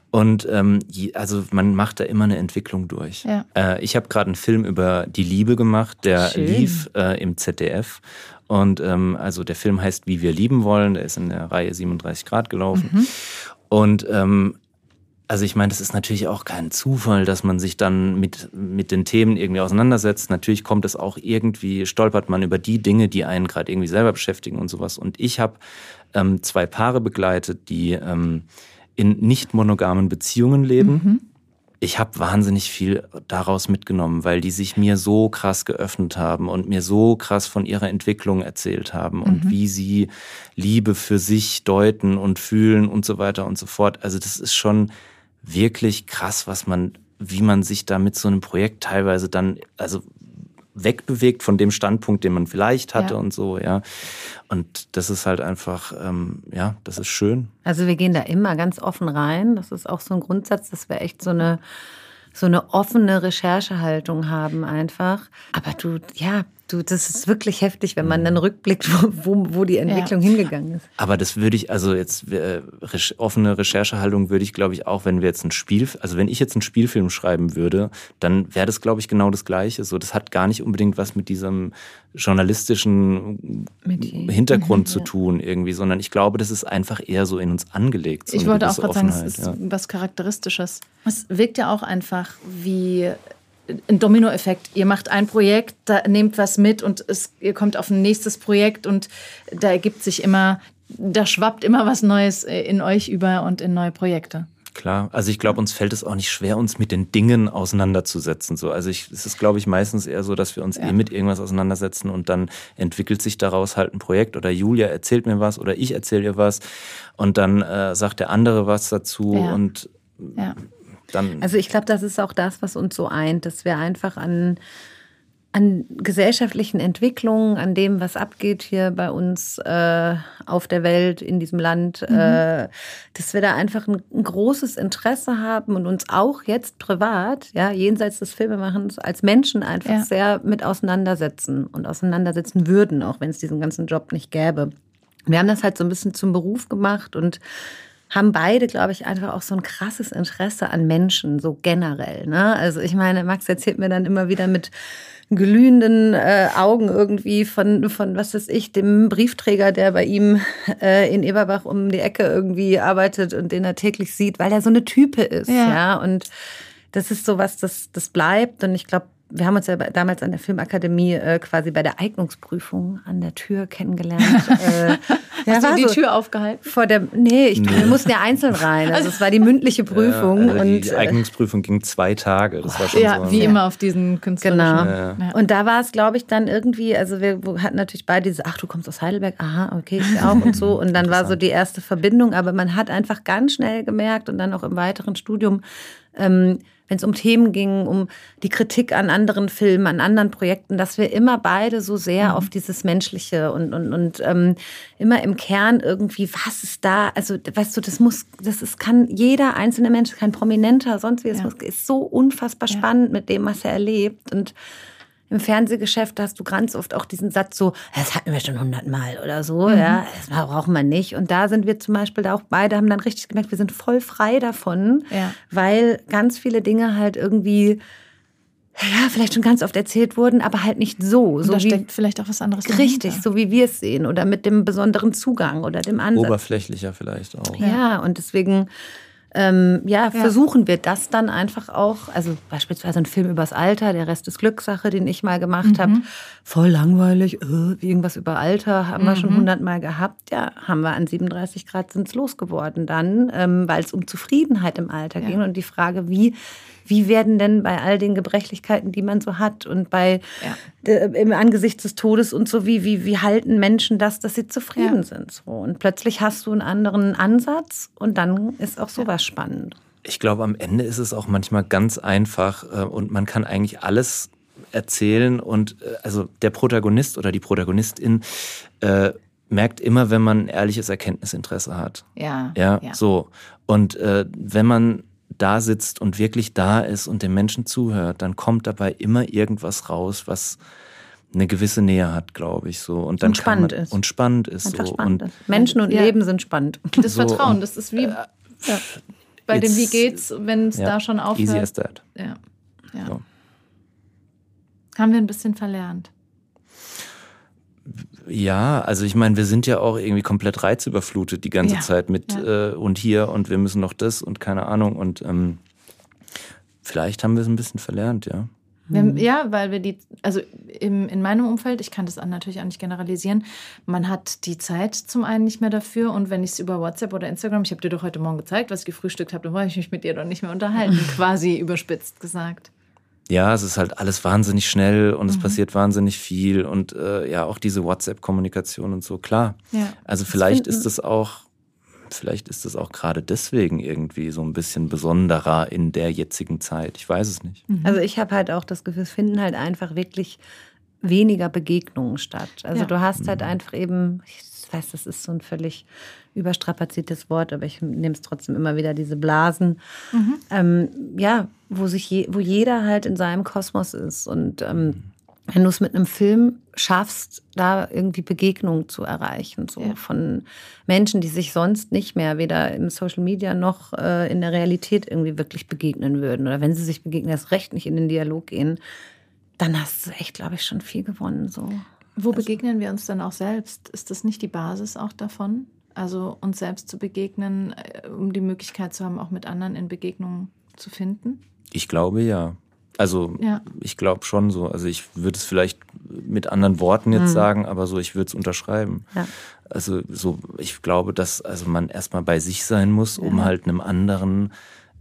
Und ähm, also man macht da immer eine Entwicklung durch. Ja. Äh, ich habe gerade einen Film über die Liebe gemacht, der Schön. lief äh, im ZDF. Und ähm, also der Film heißt Wie wir lieben wollen, der ist in der Reihe 37 Grad gelaufen. Mhm. Und ähm, also ich meine, das ist natürlich auch kein Zufall, dass man sich dann mit, mit den Themen irgendwie auseinandersetzt. Natürlich kommt es auch irgendwie, stolpert man über die Dinge, die einen gerade irgendwie selber beschäftigen und sowas. Und ich habe ähm, zwei Paare begleitet, die ähm, in nicht monogamen Beziehungen leben. Mhm ich habe wahnsinnig viel daraus mitgenommen, weil die sich mir so krass geöffnet haben und mir so krass von ihrer Entwicklung erzählt haben und mhm. wie sie Liebe für sich deuten und fühlen und so weiter und so fort. Also das ist schon wirklich krass, was man, wie man sich da mit so einem Projekt teilweise dann, also wegbewegt von dem Standpunkt, den man vielleicht hatte ja. und so, ja. Und das ist halt einfach, ähm, ja, das ist schön. Also wir gehen da immer ganz offen rein. Das ist auch so ein Grundsatz, dass wir echt so eine so eine offene Recherchehaltung haben einfach. Aber du, ja, du, das ist wirklich heftig, wenn man dann rückblickt, wo, wo die Entwicklung ja. hingegangen ist. Aber das würde ich, also jetzt äh, offene Recherchehaltung würde ich, glaube ich, auch, wenn wir jetzt ein Spiel, also wenn ich jetzt einen Spielfilm schreiben würde, dann wäre das, glaube ich, genau das Gleiche. So, das hat gar nicht unbedingt was mit diesem journalistischen Hintergrund mhm, zu tun irgendwie, sondern ich glaube, das ist einfach eher so in uns angelegt. So ich wollte auch gerade sagen, es ist ja. was Charakteristisches. Es wirkt ja auch einfach wie ein Dominoeffekt. Ihr macht ein Projekt, da nehmt was mit und es, ihr kommt auf ein nächstes Projekt und da ergibt sich immer, da schwappt immer was Neues äh, in euch über und in neue Projekte. Klar, also ich glaube, uns fällt es auch nicht schwer, uns mit den Dingen auseinanderzusetzen. So, also ich, es ist, glaube ich, meistens eher so, dass wir uns ja. eh mit irgendwas auseinandersetzen und dann entwickelt sich daraus halt ein Projekt oder Julia erzählt mir was oder ich erzähle ihr was und dann äh, sagt der andere was dazu ja. und ja dann. Also ich glaube, das ist auch das, was uns so eint, dass wir einfach an, an gesellschaftlichen Entwicklungen, an dem, was abgeht hier bei uns äh, auf der Welt, in diesem Land, mhm. äh, dass wir da einfach ein, ein, großes Interesse haben und uns auch jetzt privat, ja, jenseits des Filmemachens, als Menschen einfach ja. sehr mit auseinandersetzen und auseinandersetzen würden, auch wenn es diesen ganzen Job nicht gäbe. Wir haben das halt so ein bisschen zum Beruf gemacht und haben beide, glaube ich, einfach auch so ein krasses Interesse an Menschen, so generell. Ne? Also ich meine, Max erzählt mir dann immer wieder mit glühenden äh, Augen irgendwie von, von, was weiß ich, dem Briefträger, der bei ihm äh, in Eberbach um die Ecke irgendwie arbeitet und den er täglich sieht, weil er so eine Type ist. Ja. ja? Und das ist so was, das, das bleibt. Und ich glaube, wir haben uns ja damals an der Filmakademie äh, quasi bei der Eignungsprüfung an der Tür kennengelernt. [LAUGHS] äh, Hast du die so Tür aufgehalten? Vor der, nee, ich, nee. wir mussten ja einzeln rein. Also es war die mündliche Prüfung. Ja, also die, die äh, Eignungsprüfung ging zwei Tage. Das war schon ja, so. wie immer auf diesen künstlerischen. Genau. Ja. Und da war es, glaube ich, dann irgendwie, also wir hatten natürlich beide diese, ach, du kommst aus Heidelberg, aha, okay, ich auch und so. Und dann war so die erste Verbindung, aber man hat einfach ganz schnell gemerkt und dann auch im weiteren Studium, ähm, wenn es um Themen ging, um die Kritik an anderen Filmen, an anderen Projekten, dass wir immer beide so sehr mhm. auf dieses Menschliche und, und, und ähm, immer im Kern irgendwie, was ist da? Also, weißt du, das muss, das ist, kann jeder einzelne Mensch, kein Prominenter, sonst wie, es ja. ist so unfassbar ja. spannend mit dem, was er erlebt. Und im Fernsehgeschäft hast du ganz oft auch diesen Satz so, das hatten wir schon hundertmal oder so, mhm. ja, das braucht man nicht. Und da sind wir zum Beispiel da auch beide, haben dann richtig gemerkt, wir sind voll frei davon, ja. weil ganz viele Dinge halt irgendwie ja, vielleicht schon ganz oft erzählt wurden, aber halt nicht so. So da wie, steckt vielleicht auch was anderes Richtig, dahinter. so wie wir es sehen oder mit dem besonderen Zugang oder dem Ansatz. Oberflächlicher vielleicht auch. Ja, und deswegen ähm, ja, ja, versuchen wir das dann einfach auch. Also beispielsweise ein Film übers Alter, der Rest ist Glückssache, den ich mal gemacht mhm. habe. Voll langweilig, äh, irgendwas über Alter haben mhm. wir schon mhm. hundertmal gehabt. Ja, haben wir an 37 Grad sind es losgeworden dann, ähm, weil es um Zufriedenheit im Alter ja. ging und die Frage, wie wie werden denn bei all den Gebrechlichkeiten, die man so hat und bei ja. äh, im Angesicht des Todes und so, wie, wie, wie halten Menschen das, dass sie zufrieden ja. sind? So. Und plötzlich hast du einen anderen Ansatz und dann ist auch sowas ja. spannend. Ich glaube, am Ende ist es auch manchmal ganz einfach äh, und man kann eigentlich alles erzählen und äh, also der Protagonist oder die Protagonistin äh, merkt immer, wenn man ein ehrliches Erkenntnisinteresse hat. Ja. Ja, ja. so. Und äh, wenn man da sitzt und wirklich da ist und dem Menschen zuhört, dann kommt dabei immer irgendwas raus, was eine gewisse Nähe hat, glaube ich, so und dann und spannend man, ist und spannend ist Einfach so spannend und ist. Menschen und ja. Leben sind spannend. [LAUGHS] Das so, Vertrauen, das ist wie äh, ja, bei dem Wie geht's, wenn es ja, da schon aufhört. Easy as that. Ja, ja. So. Haben wir ein bisschen verlernt. Ja, also ich meine, wir sind ja auch irgendwie komplett reizüberflutet die ganze Ja, Zeit mit ja. äh, und hier und wir müssen noch das und keine Ahnung und ähm, vielleicht haben wir es ein bisschen verlernt, ja. Wir haben, ja, weil wir die, also im, in meinem Umfeld, ich kann das natürlich auch nicht generalisieren, man hat die Zeit zum einen nicht mehr dafür und wenn ich es über WhatsApp oder Instagram, ich habe dir doch heute Morgen gezeigt, was ich gefrühstückt habe, dann wollte ich mich mit dir doch nicht mehr unterhalten, [LAUGHS] quasi überspitzt gesagt. Ja, es ist halt alles wahnsinnig schnell und es passiert wahnsinnig viel und äh, ja, auch diese WhatsApp-Kommunikation und so, klar. Ja. Also vielleicht finden- ist es auch, vielleicht ist es auch gerade deswegen irgendwie so ein bisschen besonderer in der jetzigen Zeit. Ich weiß es nicht. Also ich habe halt auch das Gefühl, es finden halt einfach wirklich weniger Begegnungen statt. Also Ja. du hast halt einfach eben, ich weiß, das ist so ein völlig überstrapaziertes Wort, aber ich nehme es trotzdem immer wieder, diese Blasen, ähm, ja, wo sich je, wo jeder halt in seinem Kosmos ist. Und ähm, wenn du es mit einem Film schaffst, da irgendwie Begegnungen zu erreichen, so Ja. von Menschen, die sich sonst nicht mehr weder im Social Media noch äh, in der Realität irgendwie wirklich begegnen würden. Oder wenn sie sich begegnen, erst recht nicht in den Dialog gehen, dann hast du echt, glaube ich, schon viel gewonnen. So. Wo begegnen wir uns dann auch selbst? Ist das nicht die Basis auch davon? Also uns selbst zu begegnen, äh, um die Möglichkeit zu haben, auch mit anderen in Begegnungen zu finden? Ich glaube ja. Also Ja. ich glaube schon so. Also ich würde es vielleicht mit anderen Worten jetzt sagen, aber so, ich würde es unterschreiben. Ja. Also so, ich glaube, dass also man erstmal bei sich sein muss, um Ja. halt einem anderen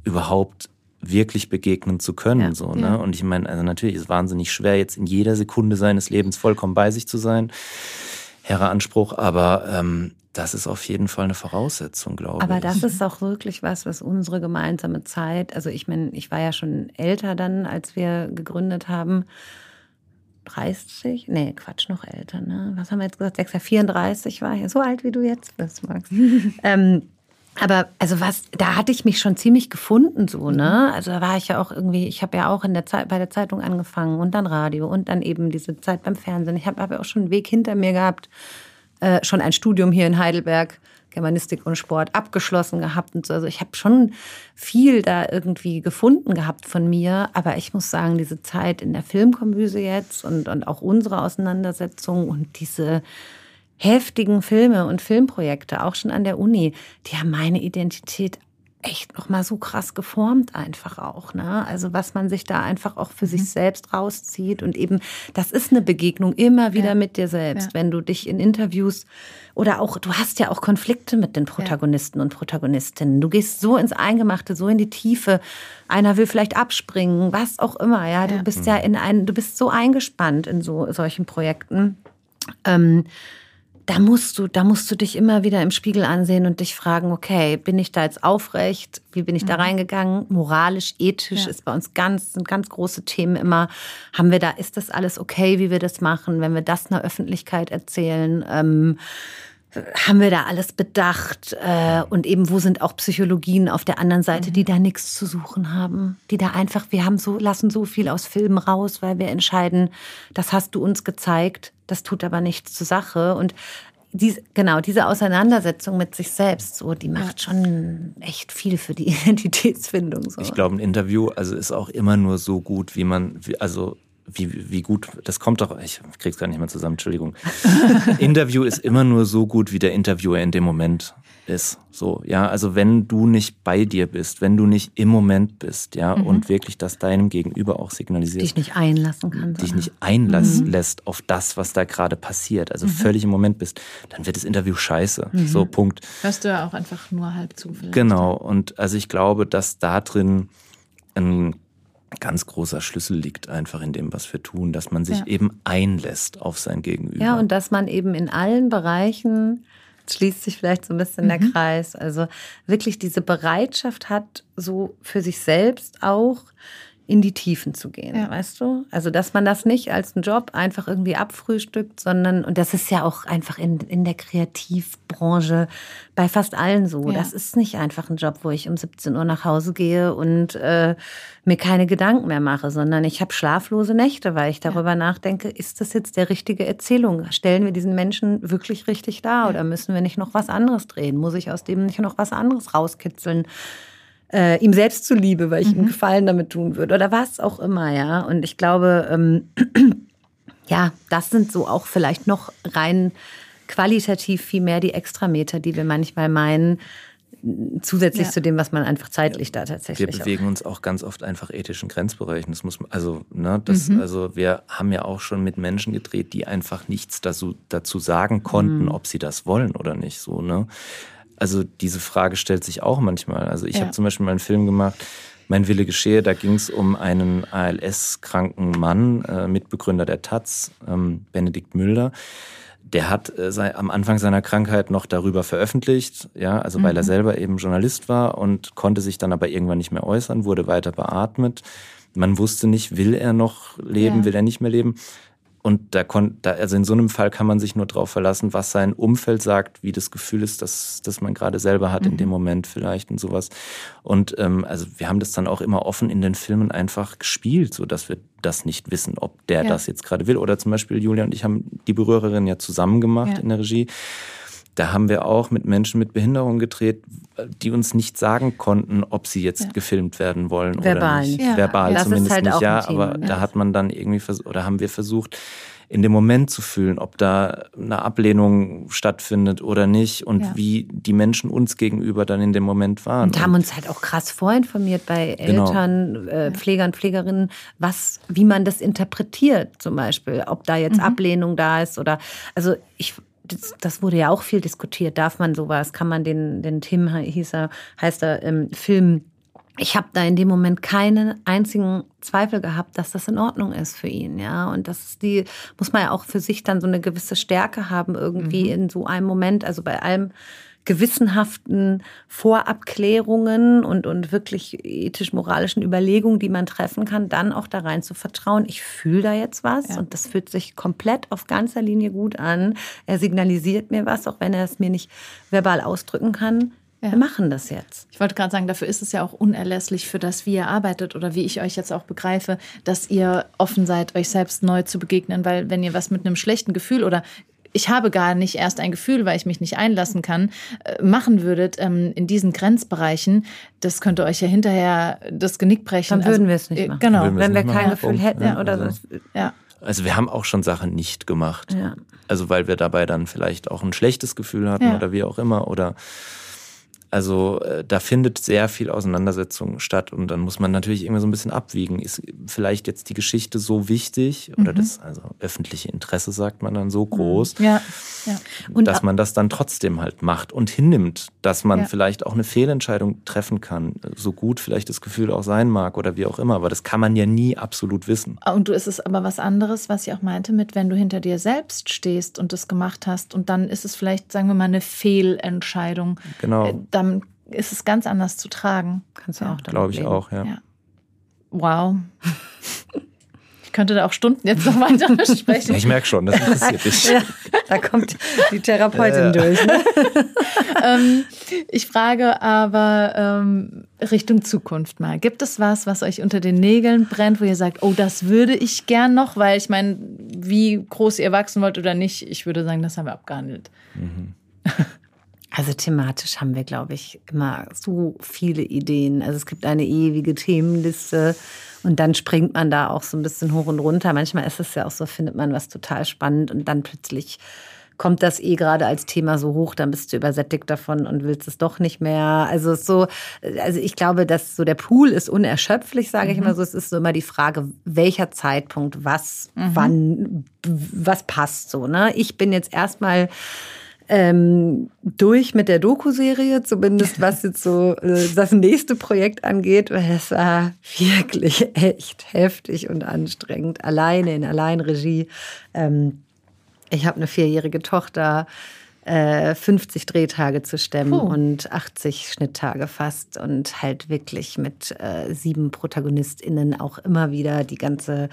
überhaupt wirklich begegnen zu können. Ja. So, ne? Ja. Und ich meine, also natürlich ist es wahnsinnig schwer, jetzt in jeder Sekunde seines Lebens vollkommen bei sich zu sein. Hehrer Anspruch, aber ähm, das ist auf jeden Fall eine Voraussetzung, glaube Aber ich. das ist auch wirklich was, was unsere gemeinsame Zeit, also ich meine, ich war ja schon älter dann, als wir gegründet haben. 30? Nee, Quatsch, noch älter, ne? Was haben wir jetzt gesagt? 6, 34 war ich. So alt wie du jetzt bist, Max. [LAUGHS] ähm, aber also was, da hatte ich mich schon ziemlich gefunden, so, ne? Also da war ich ja auch irgendwie, ich habe ja auch in der Zeit, bei der Zeitung angefangen und dann Radio und dann eben diese Zeit beim Fernsehen. Ich habe hab ja auch schon einen Weg hinter mir gehabt, äh, schon ein Studium hier in Heidelberg, Germanistik und Sport, abgeschlossen gehabt und so. Also ich habe schon viel da irgendwie gefunden gehabt von mir. Aber ich muss sagen, diese Zeit in der Filmkombüse jetzt und, und auch unsere Auseinandersetzung und diese heftigen Filme und Filmprojekte, auch schon an der Uni, die haben meine Identität echt noch mal so krass geformt einfach auch, ne? Also was man sich da einfach auch für sich selbst rauszieht und eben das ist eine Begegnung immer wieder Ja. mit dir selbst, Ja. wenn du dich in Interviews oder auch du hast ja auch Konflikte mit den Protagonisten und Protagonistinnen. Du gehst so ins Eingemachte, so in die Tiefe. Einer will vielleicht abspringen, was auch immer, ja, du Ja. bist ja in ein du bist so eingespannt in so solchen Projekten. Ähm, da musst du, da musst du dich immer wieder im Spiegel ansehen und dich fragen, okay, bin ich da jetzt aufrecht? Wie bin ich da reingegangen? Moralisch, ethisch Ja. ist bei uns ganz, sind ganz große Themen immer. Haben wir da, ist das alles okay, wie wir das machen, wenn wir das einer Öffentlichkeit erzählen? Ähm, haben wir da alles bedacht? Äh, und eben, wo sind auch Psychologien auf der anderen Seite, die da nichts zu suchen haben? Die da einfach, wir haben so, lassen so viel aus Filmen raus, weil wir entscheiden, das hast du uns gezeigt, das tut aber nichts zur Sache. Und dies, genau, diese Auseinandersetzung mit sich selbst, so, die macht schon echt viel für die [LAUGHS] Identitätsfindung. So. Ich glaube, ein Interview also ist auch immer nur so gut, wie man, wie, also wie, wie gut, das kommt doch, ich krieg's gar nicht mehr zusammen, Entschuldigung. [LAUGHS] Interview ist immer nur so gut, wie der Interviewer in dem Moment ist. So, ja, also wenn du nicht bei dir bist, wenn du nicht im Moment bist, ja, und wirklich das deinem Gegenüber auch signalisierst, dich nicht einlassen kann. dich sondern- nicht einlässt auf das, was da gerade passiert, also völlig im Moment bist, dann wird das Interview scheiße. So, Punkt. Hörst du ja auch einfach nur halb zu. Vielleicht. Genau. Und also ich glaube, dass da drin ein ganz großer Schlüssel liegt einfach in dem, was wir tun, dass man sich Ja. eben einlässt auf sein Gegenüber. Ja, und dass man eben in allen Bereichen, schließt sich vielleicht so ein bisschen der Kreis, also wirklich diese Bereitschaft hat, so für sich selbst auch in die Tiefen zu gehen, Ja. weißt du? Also, dass man das nicht als einen Job einfach irgendwie abfrühstückt, sondern, und das ist ja auch einfach in, in der Kreativbranche bei fast allen so. Ja. Das ist nicht einfach ein Job, wo ich um 17 Uhr nach Hause gehe und äh, mir keine Gedanken mehr mache, sondern ich habe schlaflose Nächte, weil ich darüber nachdenke, ist das jetzt der richtige Erzählung? Stellen wir diesen Menschen wirklich richtig dar oder müssen wir nicht noch was anderes drehen? Muss ich aus dem nicht noch was anderes rauskitzeln? Äh, ihm selbst zuliebe, weil ich ihm Gefallen damit tun würde oder was auch immer, ja. Und ich glaube, ähm, [CLEARS THROAT] ja, das sind so auch vielleicht noch rein qualitativ viel mehr die Extrameter, die wir manchmal meinen, zusätzlich ja. zu dem, was man einfach zeitlich da tatsächlich. Wir bewegen auch. uns auch ganz oft einfach ethischen Grenzbereichen. Das muss man, also, ne, das, mhm. also wir haben ja auch schon mit Menschen gedreht, die einfach nichts dazu, dazu sagen konnten, mhm. ob sie das wollen oder nicht. So, ne? Also diese Frage stellt sich auch manchmal. Also ich ja. habe zum Beispiel mal einen Film gemacht, Mein Wille geschehe, da ging es um einen ALS-kranken Mann, äh, Mitbegründer der Taz, ähm, Benedikt Müller der hat äh, sei, am Anfang seiner Krankheit noch darüber veröffentlicht, ja, also weil mhm. er selber eben Journalist war und konnte sich dann aber irgendwann nicht mehr äußern, wurde weiter beatmet. Man wusste nicht, will er noch leben, ja. will er nicht mehr leben. Und da konnte, also in so einem Fall kann man sich nur darauf verlassen, was sein Umfeld sagt, wie das Gefühl ist, dass, dass man gerade selber hat mhm. in dem Moment vielleicht und sowas. Und ähm, also wir haben das dann auch immer offen in den Filmen einfach gespielt, so dass wir das nicht wissen, ob der ja. das jetzt gerade will. Oder zum Beispiel Julia und ich haben die Berührerin ja zusammen gemacht ja. in der Regie. Da haben wir auch mit Menschen mit Behinderung gedreht, die uns nicht sagen konnten, ob sie jetzt ja. gefilmt werden wollen Verbal. oder nicht. Ja. Verbal das zumindest halt nicht, ja. Thema, aber ja. da hat man dann irgendwie oder haben wir versucht, in dem Moment zu fühlen, ob da eine Ablehnung stattfindet oder nicht und ja. wie die Menschen uns gegenüber dann in dem Moment waren. Und haben uns halt auch krass vorinformiert bei genau. Eltern, genau. äh, Pflegern, Pflegerinnen, was, wie man das interpretiert zum Beispiel, ob da jetzt mhm. Ablehnung da ist oder, also ich das, das, wurde ja auch viel diskutiert. Darf man sowas? Kann man den, den Tim hieß er, heißt er, im Film ich habe da in dem Moment keinen einzigen Zweifel gehabt, dass das in Ordnung ist für ihn, ja. Und das die, muss man ja auch für sich dann so eine gewisse Stärke haben, irgendwie mhm. in so einem Moment, also bei allem gewissenhaften Vorabklärungen und, und wirklich ethisch-moralischen Überlegungen, die man treffen kann, dann auch da rein zu vertrauen. Ich fühle da jetzt was ja. und das fühlt sich komplett auf ganzer Linie gut an. Er signalisiert mir was, auch wenn er es mir nicht verbal ausdrücken kann. Ja. Wir machen das jetzt. Ich wollte gerade sagen, dafür ist es ja auch unerlässlich, für das, wie ihr arbeitet oder wie ich euch jetzt auch begreife, dass ihr offen seid, euch selbst neu zu begegnen, weil wenn ihr was mit einem schlechten Gefühl oder ich habe gar nicht erst ein Gefühl, weil ich mich nicht einlassen kann, äh, machen würdet ähm, in diesen Grenzbereichen, das könnte euch ja hinterher das Genick brechen. Dann würden also, wir es nicht äh, machen. Genau, wir wenn wir kein Gefühl hätten ja, oder also, so. Ja. Also wir haben auch schon Sachen nicht gemacht. Ja. Also weil wir dabei dann vielleicht auch ein schlechtes Gefühl hatten ja. oder wie auch immer oder also äh, da findet sehr viel Auseinandersetzung statt und dann muss man natürlich irgendwie so ein bisschen abwiegen. Ist vielleicht jetzt die Geschichte so wichtig oder mhm. das also öffentliche Interesse sagt man dann so mhm. groß, ja. Ja. Und dass man das dann trotzdem halt macht und hinnimmt, dass man ja. vielleicht auch eine Fehlentscheidung treffen kann, so gut vielleicht das Gefühl auch sein mag oder wie auch immer, aber das kann man ja nie absolut wissen. Und du ist es aber was anderes, was ich auch meinte, mit wenn du hinter dir selbst stehst und das gemacht hast und dann ist es vielleicht, sagen wir mal, eine Fehlentscheidung. Genau. Äh, dann ist es ganz anders zu tragen. Kannst du ja, auch Glaube ich auch, ja. ja. Wow. Ich könnte da auch Stunden jetzt noch weiter [LAUGHS] besprechen. Ich merke schon, das interessiert dich. Ja, [LAUGHS] da kommt die Therapeutin durch. Ne? [LAUGHS] ähm, ich frage aber ähm, Richtung Zukunft mal. Gibt es was, was euch unter den Nägeln brennt, wo ihr sagt, oh, das würde ich gern noch, weil ich meine, wie groß ihr wachsen wollt oder nicht, ich würde sagen, das haben wir abgehandelt. Mhm. Also thematisch haben wir, glaube ich, immer so viele Ideen. Also es gibt eine ewige Themenliste und dann springt man da auch so ein bisschen hoch und runter. Manchmal ist es ja auch so, findet man was total spannend und dann plötzlich kommt das eh gerade als Thema so hoch, dann bist du übersättigt davon und willst es doch nicht mehr. Also so, also ich glaube, dass so der Pool ist unerschöpflich, sage ich mhm. immer so. Es ist so immer die Frage, welcher Zeitpunkt, was, mhm. wann, was passt so. Ne? Ich bin jetzt erstmal ähm, durch mit der Doku-Serie, zumindest was jetzt so äh, das nächste Projekt angeht, weil es war wirklich echt heftig und anstrengend, alleine in Alleinregie. Ähm, ich habe eine vierjährige Tochter, äh, 50 Drehtage zu stemmen Puh. und 80 Schnitttage fast und halt wirklich mit äh, sieben ProtagonistInnen auch immer wieder die ganze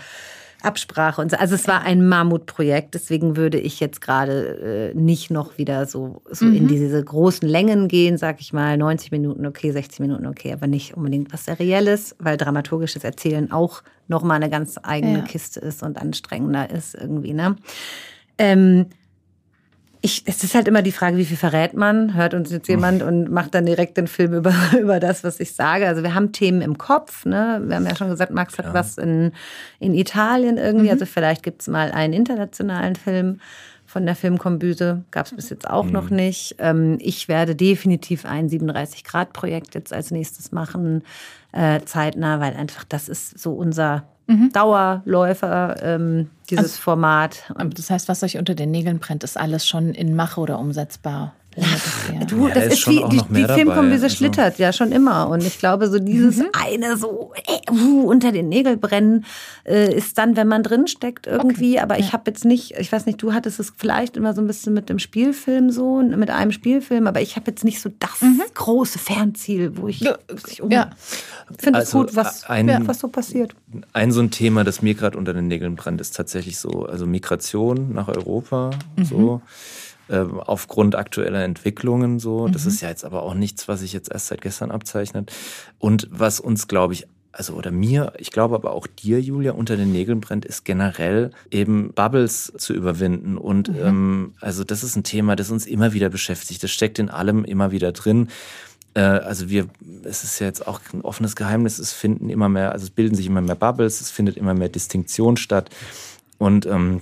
Absprache und so. Also es war ein Mammutprojekt, deswegen würde ich jetzt gerade äh, nicht noch wieder so, so mhm. in diese großen Längen gehen, sag ich mal, 90 Minuten okay, 60 Minuten okay, aber nicht unbedingt was Serielles, weil dramaturgisches Erzählen auch nochmal eine ganz eigene ja. Kiste ist und anstrengender ist irgendwie. Ne? Ähm, ich, es ist halt immer die Frage, wie viel verrät man? Hört uns jetzt jemand und macht dann direkt den Film über, [LAUGHS] über das, was ich sage? Also wir haben Themen im Kopf. Ne? Wir haben ja schon gesagt, Max hat ja. was in, in Italien irgendwie. Mhm. Also vielleicht gibt es mal einen internationalen Film von der Filmkombüse. Gab es bis jetzt auch mhm. noch nicht. Ähm, ich werde definitiv ein 37-Grad-Projekt jetzt als nächstes machen, äh, zeitnah, weil einfach das ist so unser mhm. Dauerläufer, ähm, dieses also, Format. Das heißt, was euch unter den Nägeln brennt, ist alles schon in Mache oder umsetzbar? Du, ja, das ist, ist wie die, die Filmkombüse also. schlittert ja schon immer. Und ich glaube, so dieses mhm. eine so äh, uh, unter den Nägeln brennen äh, ist dann, wenn man drin steckt irgendwie. Okay. Aber ich habe jetzt nicht, ich weiß nicht, du hattest es vielleicht immer so ein bisschen mit dem Spielfilm so, mit einem Spielfilm, aber ich habe jetzt nicht so das mhm. große Fernziel, wo ich, ja. ich um, ja. finde es also gut, was, ein, was so passiert. Ein so ein Thema, das mir gerade unter den Nägeln brennt, ist tatsächlich so, also Migration nach Europa, mhm. so ähm, aufgrund aktueller Entwicklungen so. Das mhm. ist ja jetzt aber auch nichts, was sich jetzt erst seit gestern abzeichnet. Und was uns, glaube ich, also oder mir, ich glaube aber auch dir, Julia, unter den Nägeln brennt, ist generell eben Bubbles zu überwinden. Und mhm. ähm, also das ist ein Thema, das uns immer wieder beschäftigt. Das steckt in allem immer wieder drin. Äh, also wir, es ist ja jetzt auch ein offenes Geheimnis, es finden immer mehr, also es bilden sich immer mehr Bubbles, es findet immer mehr Distinktion statt. Und ähm,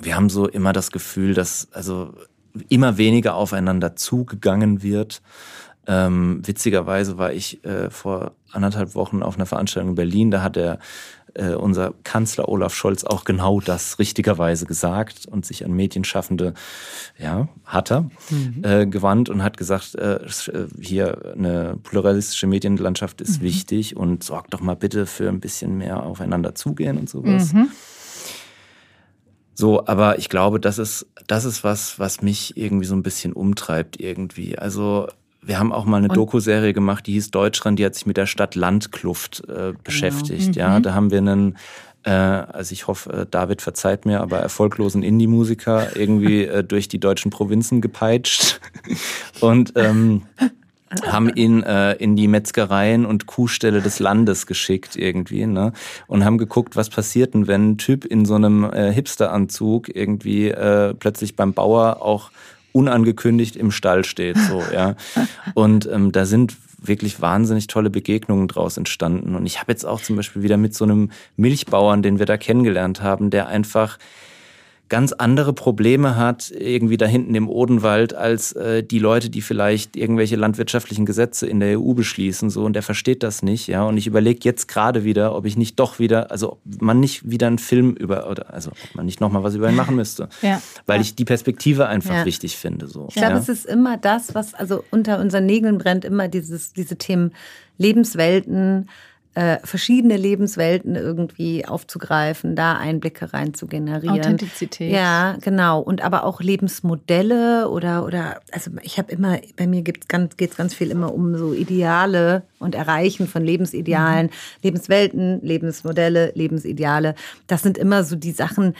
wir haben so immer das Gefühl, dass also immer weniger aufeinander zugegangen wird. Ähm, witzigerweise war ich äh, vor anderthalb Wochen auf einer Veranstaltung in Berlin, da hat der äh, unser Kanzler Olaf Scholz auch genau das richtigerweise gesagt und sich an Medienschaffende, ja, hat er, mhm. äh, gewandt und hat gesagt, äh, äh hier eine pluralistische Medienlandschaft ist mhm. wichtig und sorgt doch mal bitte für ein bisschen mehr aufeinander zugehen und sowas. Mhm. So, aber ich glaube, das ist, das ist was, was mich irgendwie so ein bisschen umtreibt irgendwie. Also, wir haben auch mal eine Doku-Serie gemacht, die hieß Deutschland, die hat sich mit der Stadt Landkluft äh, genau. beschäftigt. Genau. Mhm. Ja, da haben wir einen, äh, also ich hoffe, äh, David verzeiht mir, aber erfolglosen Indie-Musiker irgendwie äh, durch die deutschen Provinzen gepeitscht. [LAUGHS] Und ähm, haben ihn äh, in die Metzgereien und Kuhställe des Landes geschickt irgendwie, ne? Und haben geguckt, was passiert denn, wenn ein Typ in so einem äh, Hipsteranzug irgendwie äh, plötzlich beim Bauer auch unangekündigt im Stall steht, so, [LAUGHS] ja. Und ähm, da sind wirklich wahnsinnig tolle Begegnungen draus entstanden. Und ich habe jetzt auch zum Beispiel wieder mit so einem Milchbauern, den wir da kennengelernt haben, der einfach ganz andere Probleme hat, irgendwie da hinten im Odenwald, als äh, die Leute, die vielleicht irgendwelche landwirtschaftlichen Gesetze in der EU beschließen, so und der versteht das nicht, ja. Und ich überlege jetzt gerade wieder, ob ich nicht doch wieder, also ob man nicht wieder einen Film über, oder also ob man nicht nochmal was über ihn machen müsste. [LAUGHS] Ja. Weil ja. ich die Perspektive einfach ja. wichtig finde. So. Ich glaube, ja. es ist immer das, was also unter unseren Nägeln brennt, immer dieses, diese Themen Lebenswelten, äh, verschiedene Lebenswelten irgendwie aufzugreifen, da Einblicke rein zu generieren. Authentizität. Ja, genau. Und aber auch Lebensmodelle oder, oder also ich habe immer, bei mir geht es ganz, geht's ganz viel immer um so Ideale und Erreichen von Lebensidealen, mhm. Lebenswelten, Lebensmodelle, Lebensideale. Das sind immer so die Sachen,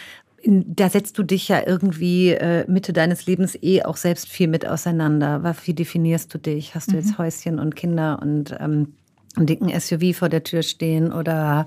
da setzt du dich ja irgendwie äh, Mitte deines Lebens eh auch selbst viel mit auseinander. Wie definierst du dich? Hast du jetzt mhm. Häuschen und Kinder und ähm, einen dicken SUV vor der Tür stehen oder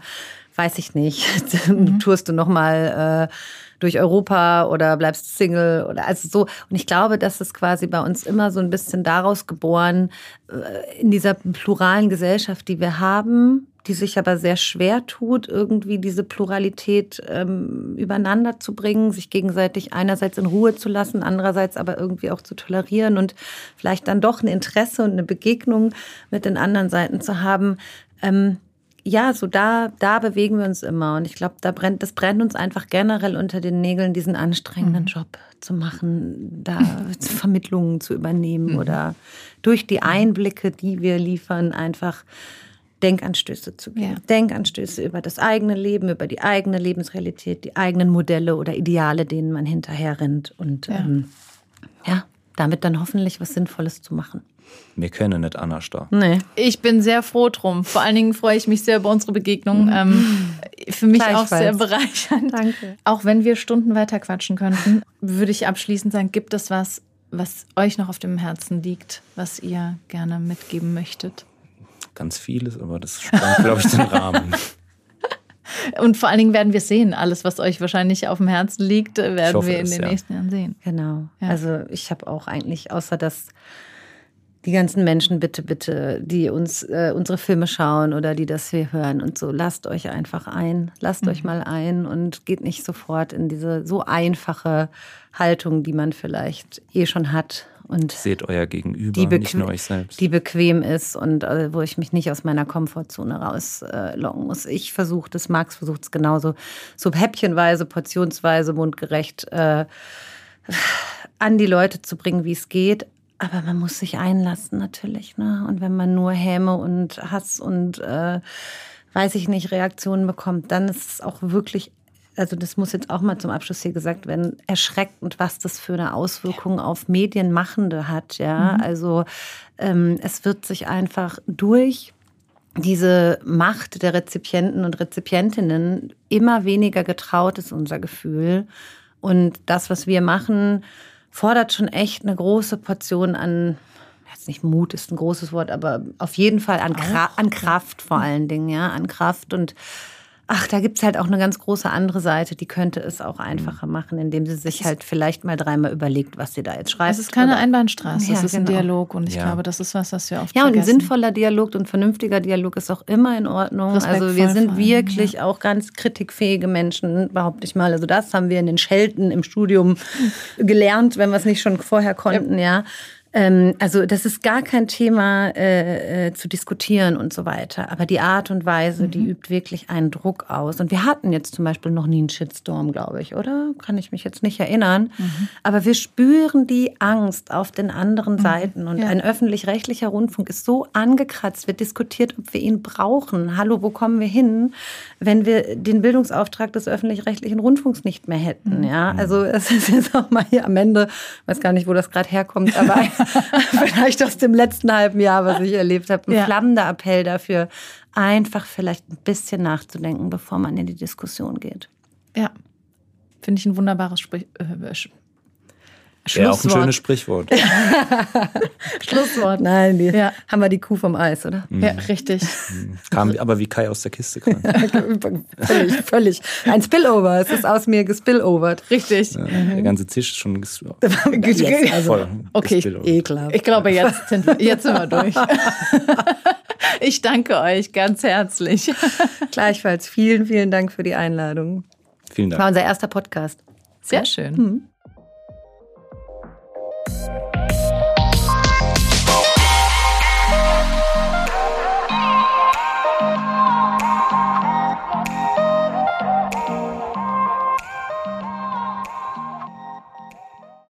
weiß ich nicht, [LAUGHS] mhm. tourst du nochmal äh, durch Europa oder bleibst Single oder also so. Und ich glaube, das ist quasi bei uns immer so ein bisschen daraus geboren, äh, in dieser pluralen Gesellschaft, die wir haben, die sich aber sehr schwer tut, irgendwie diese Pluralität ähm, übereinander zu bringen, sich gegenseitig einerseits in Ruhe zu lassen, andererseits aber irgendwie auch zu tolerieren und vielleicht dann doch ein Interesse und eine Begegnung mit den anderen Seiten zu haben. Ähm, ja, so da, da bewegen wir uns immer. Und ich glaube, da brennt, das brennt uns einfach generell unter den Nägeln, diesen anstrengenden mhm. Job zu machen, da [LAUGHS] Vermittlungen zu übernehmen mhm. oder durch die Einblicke, die wir liefern, einfach Denkanstöße zu geben. Ja. Denkanstöße über das eigene Leben, über die eigene Lebensrealität, die eigenen Modelle oder Ideale, denen man hinterher rennt. Und ja, ähm, ja damit dann hoffentlich was Sinnvolles zu machen. Wir kennen nicht Anna Starr. Nee. Ich bin sehr froh drum. Vor allen Dingen freue ich mich sehr über unsere Begegnung. Mhm. Ähm, für mich auch sehr bereichernd. Danke. Auch wenn wir Stunden weiter quatschen könnten, würde ich abschließend sagen, gibt es was, was euch noch auf dem Herzen liegt, was ihr gerne mitgeben möchtet? Ganz vieles, aber das sprengt, glaube ich, den [LAUGHS] Rahmen. Und vor allen Dingen werden wir sehen. Alles, was euch wahrscheinlich auf dem Herzen liegt, werden hoffe wir in es, den ja. nächsten Jahren sehen. Genau. Ja. Also ich habe auch eigentlich, außer dass die ganzen Menschen bitte, bitte, die uns äh, unsere Filme schauen oder die das hier hören und so, lasst euch einfach ein, lasst euch mal ein und geht nicht sofort in diese so einfache Haltung, die man vielleicht eh schon hat und Seht euer Gegenüber, die, nicht bequem, nur euch selbst. die bequem ist und äh, wo ich mich nicht aus meiner Komfortzone rauslocken muss. Ich versuche das, Max versucht es genauso, so häppchenweise, portionsweise, mundgerecht äh, an die Leute zu bringen, wie es geht. Aber man muss sich einlassen natürlich. Ne? Und wenn man nur Häme und Hass und äh, weiß ich nicht, Reaktionen bekommt, dann ist es auch wirklich, also das muss jetzt auch mal zum Abschluss hier gesagt werden, erschreckend, was das für eine Auswirkung auf Medienmachende hat. Ja, also ähm, es wird sich einfach durch diese Macht der Rezipienten und Rezipientinnen immer weniger getraut, ist unser Gefühl. Und das, was wir machen, fordert schon echt eine große Portion an, jetzt nicht Mut ist ein großes Wort, aber auf jeden Fall an, Kra an Kraft vor allen Dingen, ja, an Kraft und Ach, da gibt's halt auch eine ganz große andere Seite, die könnte es auch einfacher machen, indem sie sich halt vielleicht mal dreimal überlegt, was sie da jetzt schreibt. Es ist keine oder- Einbahnstraße, Ja, es ist ein genau. Dialog und ich Ja. glaube, das ist was, was wir oft Ja, und ein vergessen. sinnvoller Dialog und vernünftiger Dialog ist auch immer in Ordnung. Also Respektvoll wir vor sind allem, wirklich auch ganz kritikfähige Menschen, behaupte ich mal. Also das haben wir in den Schelten im Studium gelernt, wenn wir es nicht schon vorher konnten, ja. Ähm, also das ist gar kein Thema äh, äh, zu diskutieren und so weiter. Aber die Art und Weise, die übt wirklich einen Druck aus. Und wir hatten jetzt zum Beispiel noch nie einen Shitstorm, glaube ich, oder? Kann ich mich jetzt nicht erinnern. Aber wir spüren die Angst auf den anderen Seiten. Und Ja. ein öffentlich-rechtlicher Rundfunk ist so angekratzt, wird diskutiert, ob wir ihn brauchen. Hallo, wo kommen wir hin, wenn wir den Bildungsauftrag des öffentlich-rechtlichen Rundfunks nicht mehr hätten? Ja, also es [LAUGHS] ist jetzt auch mal hier am Ende, weiß gar nicht, wo das gerade herkommt, aber [LAUGHS] [LAUGHS] vielleicht aus dem letzten halben Jahr, was ich erlebt habe, ein Ja. flammender Appell dafür, einfach vielleicht ein bisschen nachzudenken, bevor man in die Diskussion geht. Ja, finde ich ein wunderbares Sprich äh, Sch- Ja, auch ein Schlusswort. schönes Sprichwort. [LAUGHS] Schlusswort. Nein, die, Ja. haben wir die Kuh vom Eis, oder? Ja, richtig. Kam aber wie Kai aus der Kiste kam. [LAUGHS] völlig, völlig. Ein Spillover. Es ist aus mir gespillovert. Richtig. Der ganze Tisch ist schon ges [LAUGHS] Jetzt, also, voll. Okay, ekelhaft. Ich glaube, jetzt sind wir, jetzt sind wir durch. Ich danke euch ganz herzlich. Gleichfalls vielen, vielen Dank für die Einladung. Vielen War Dank. unser erster Podcast. Sehr schön. Thank you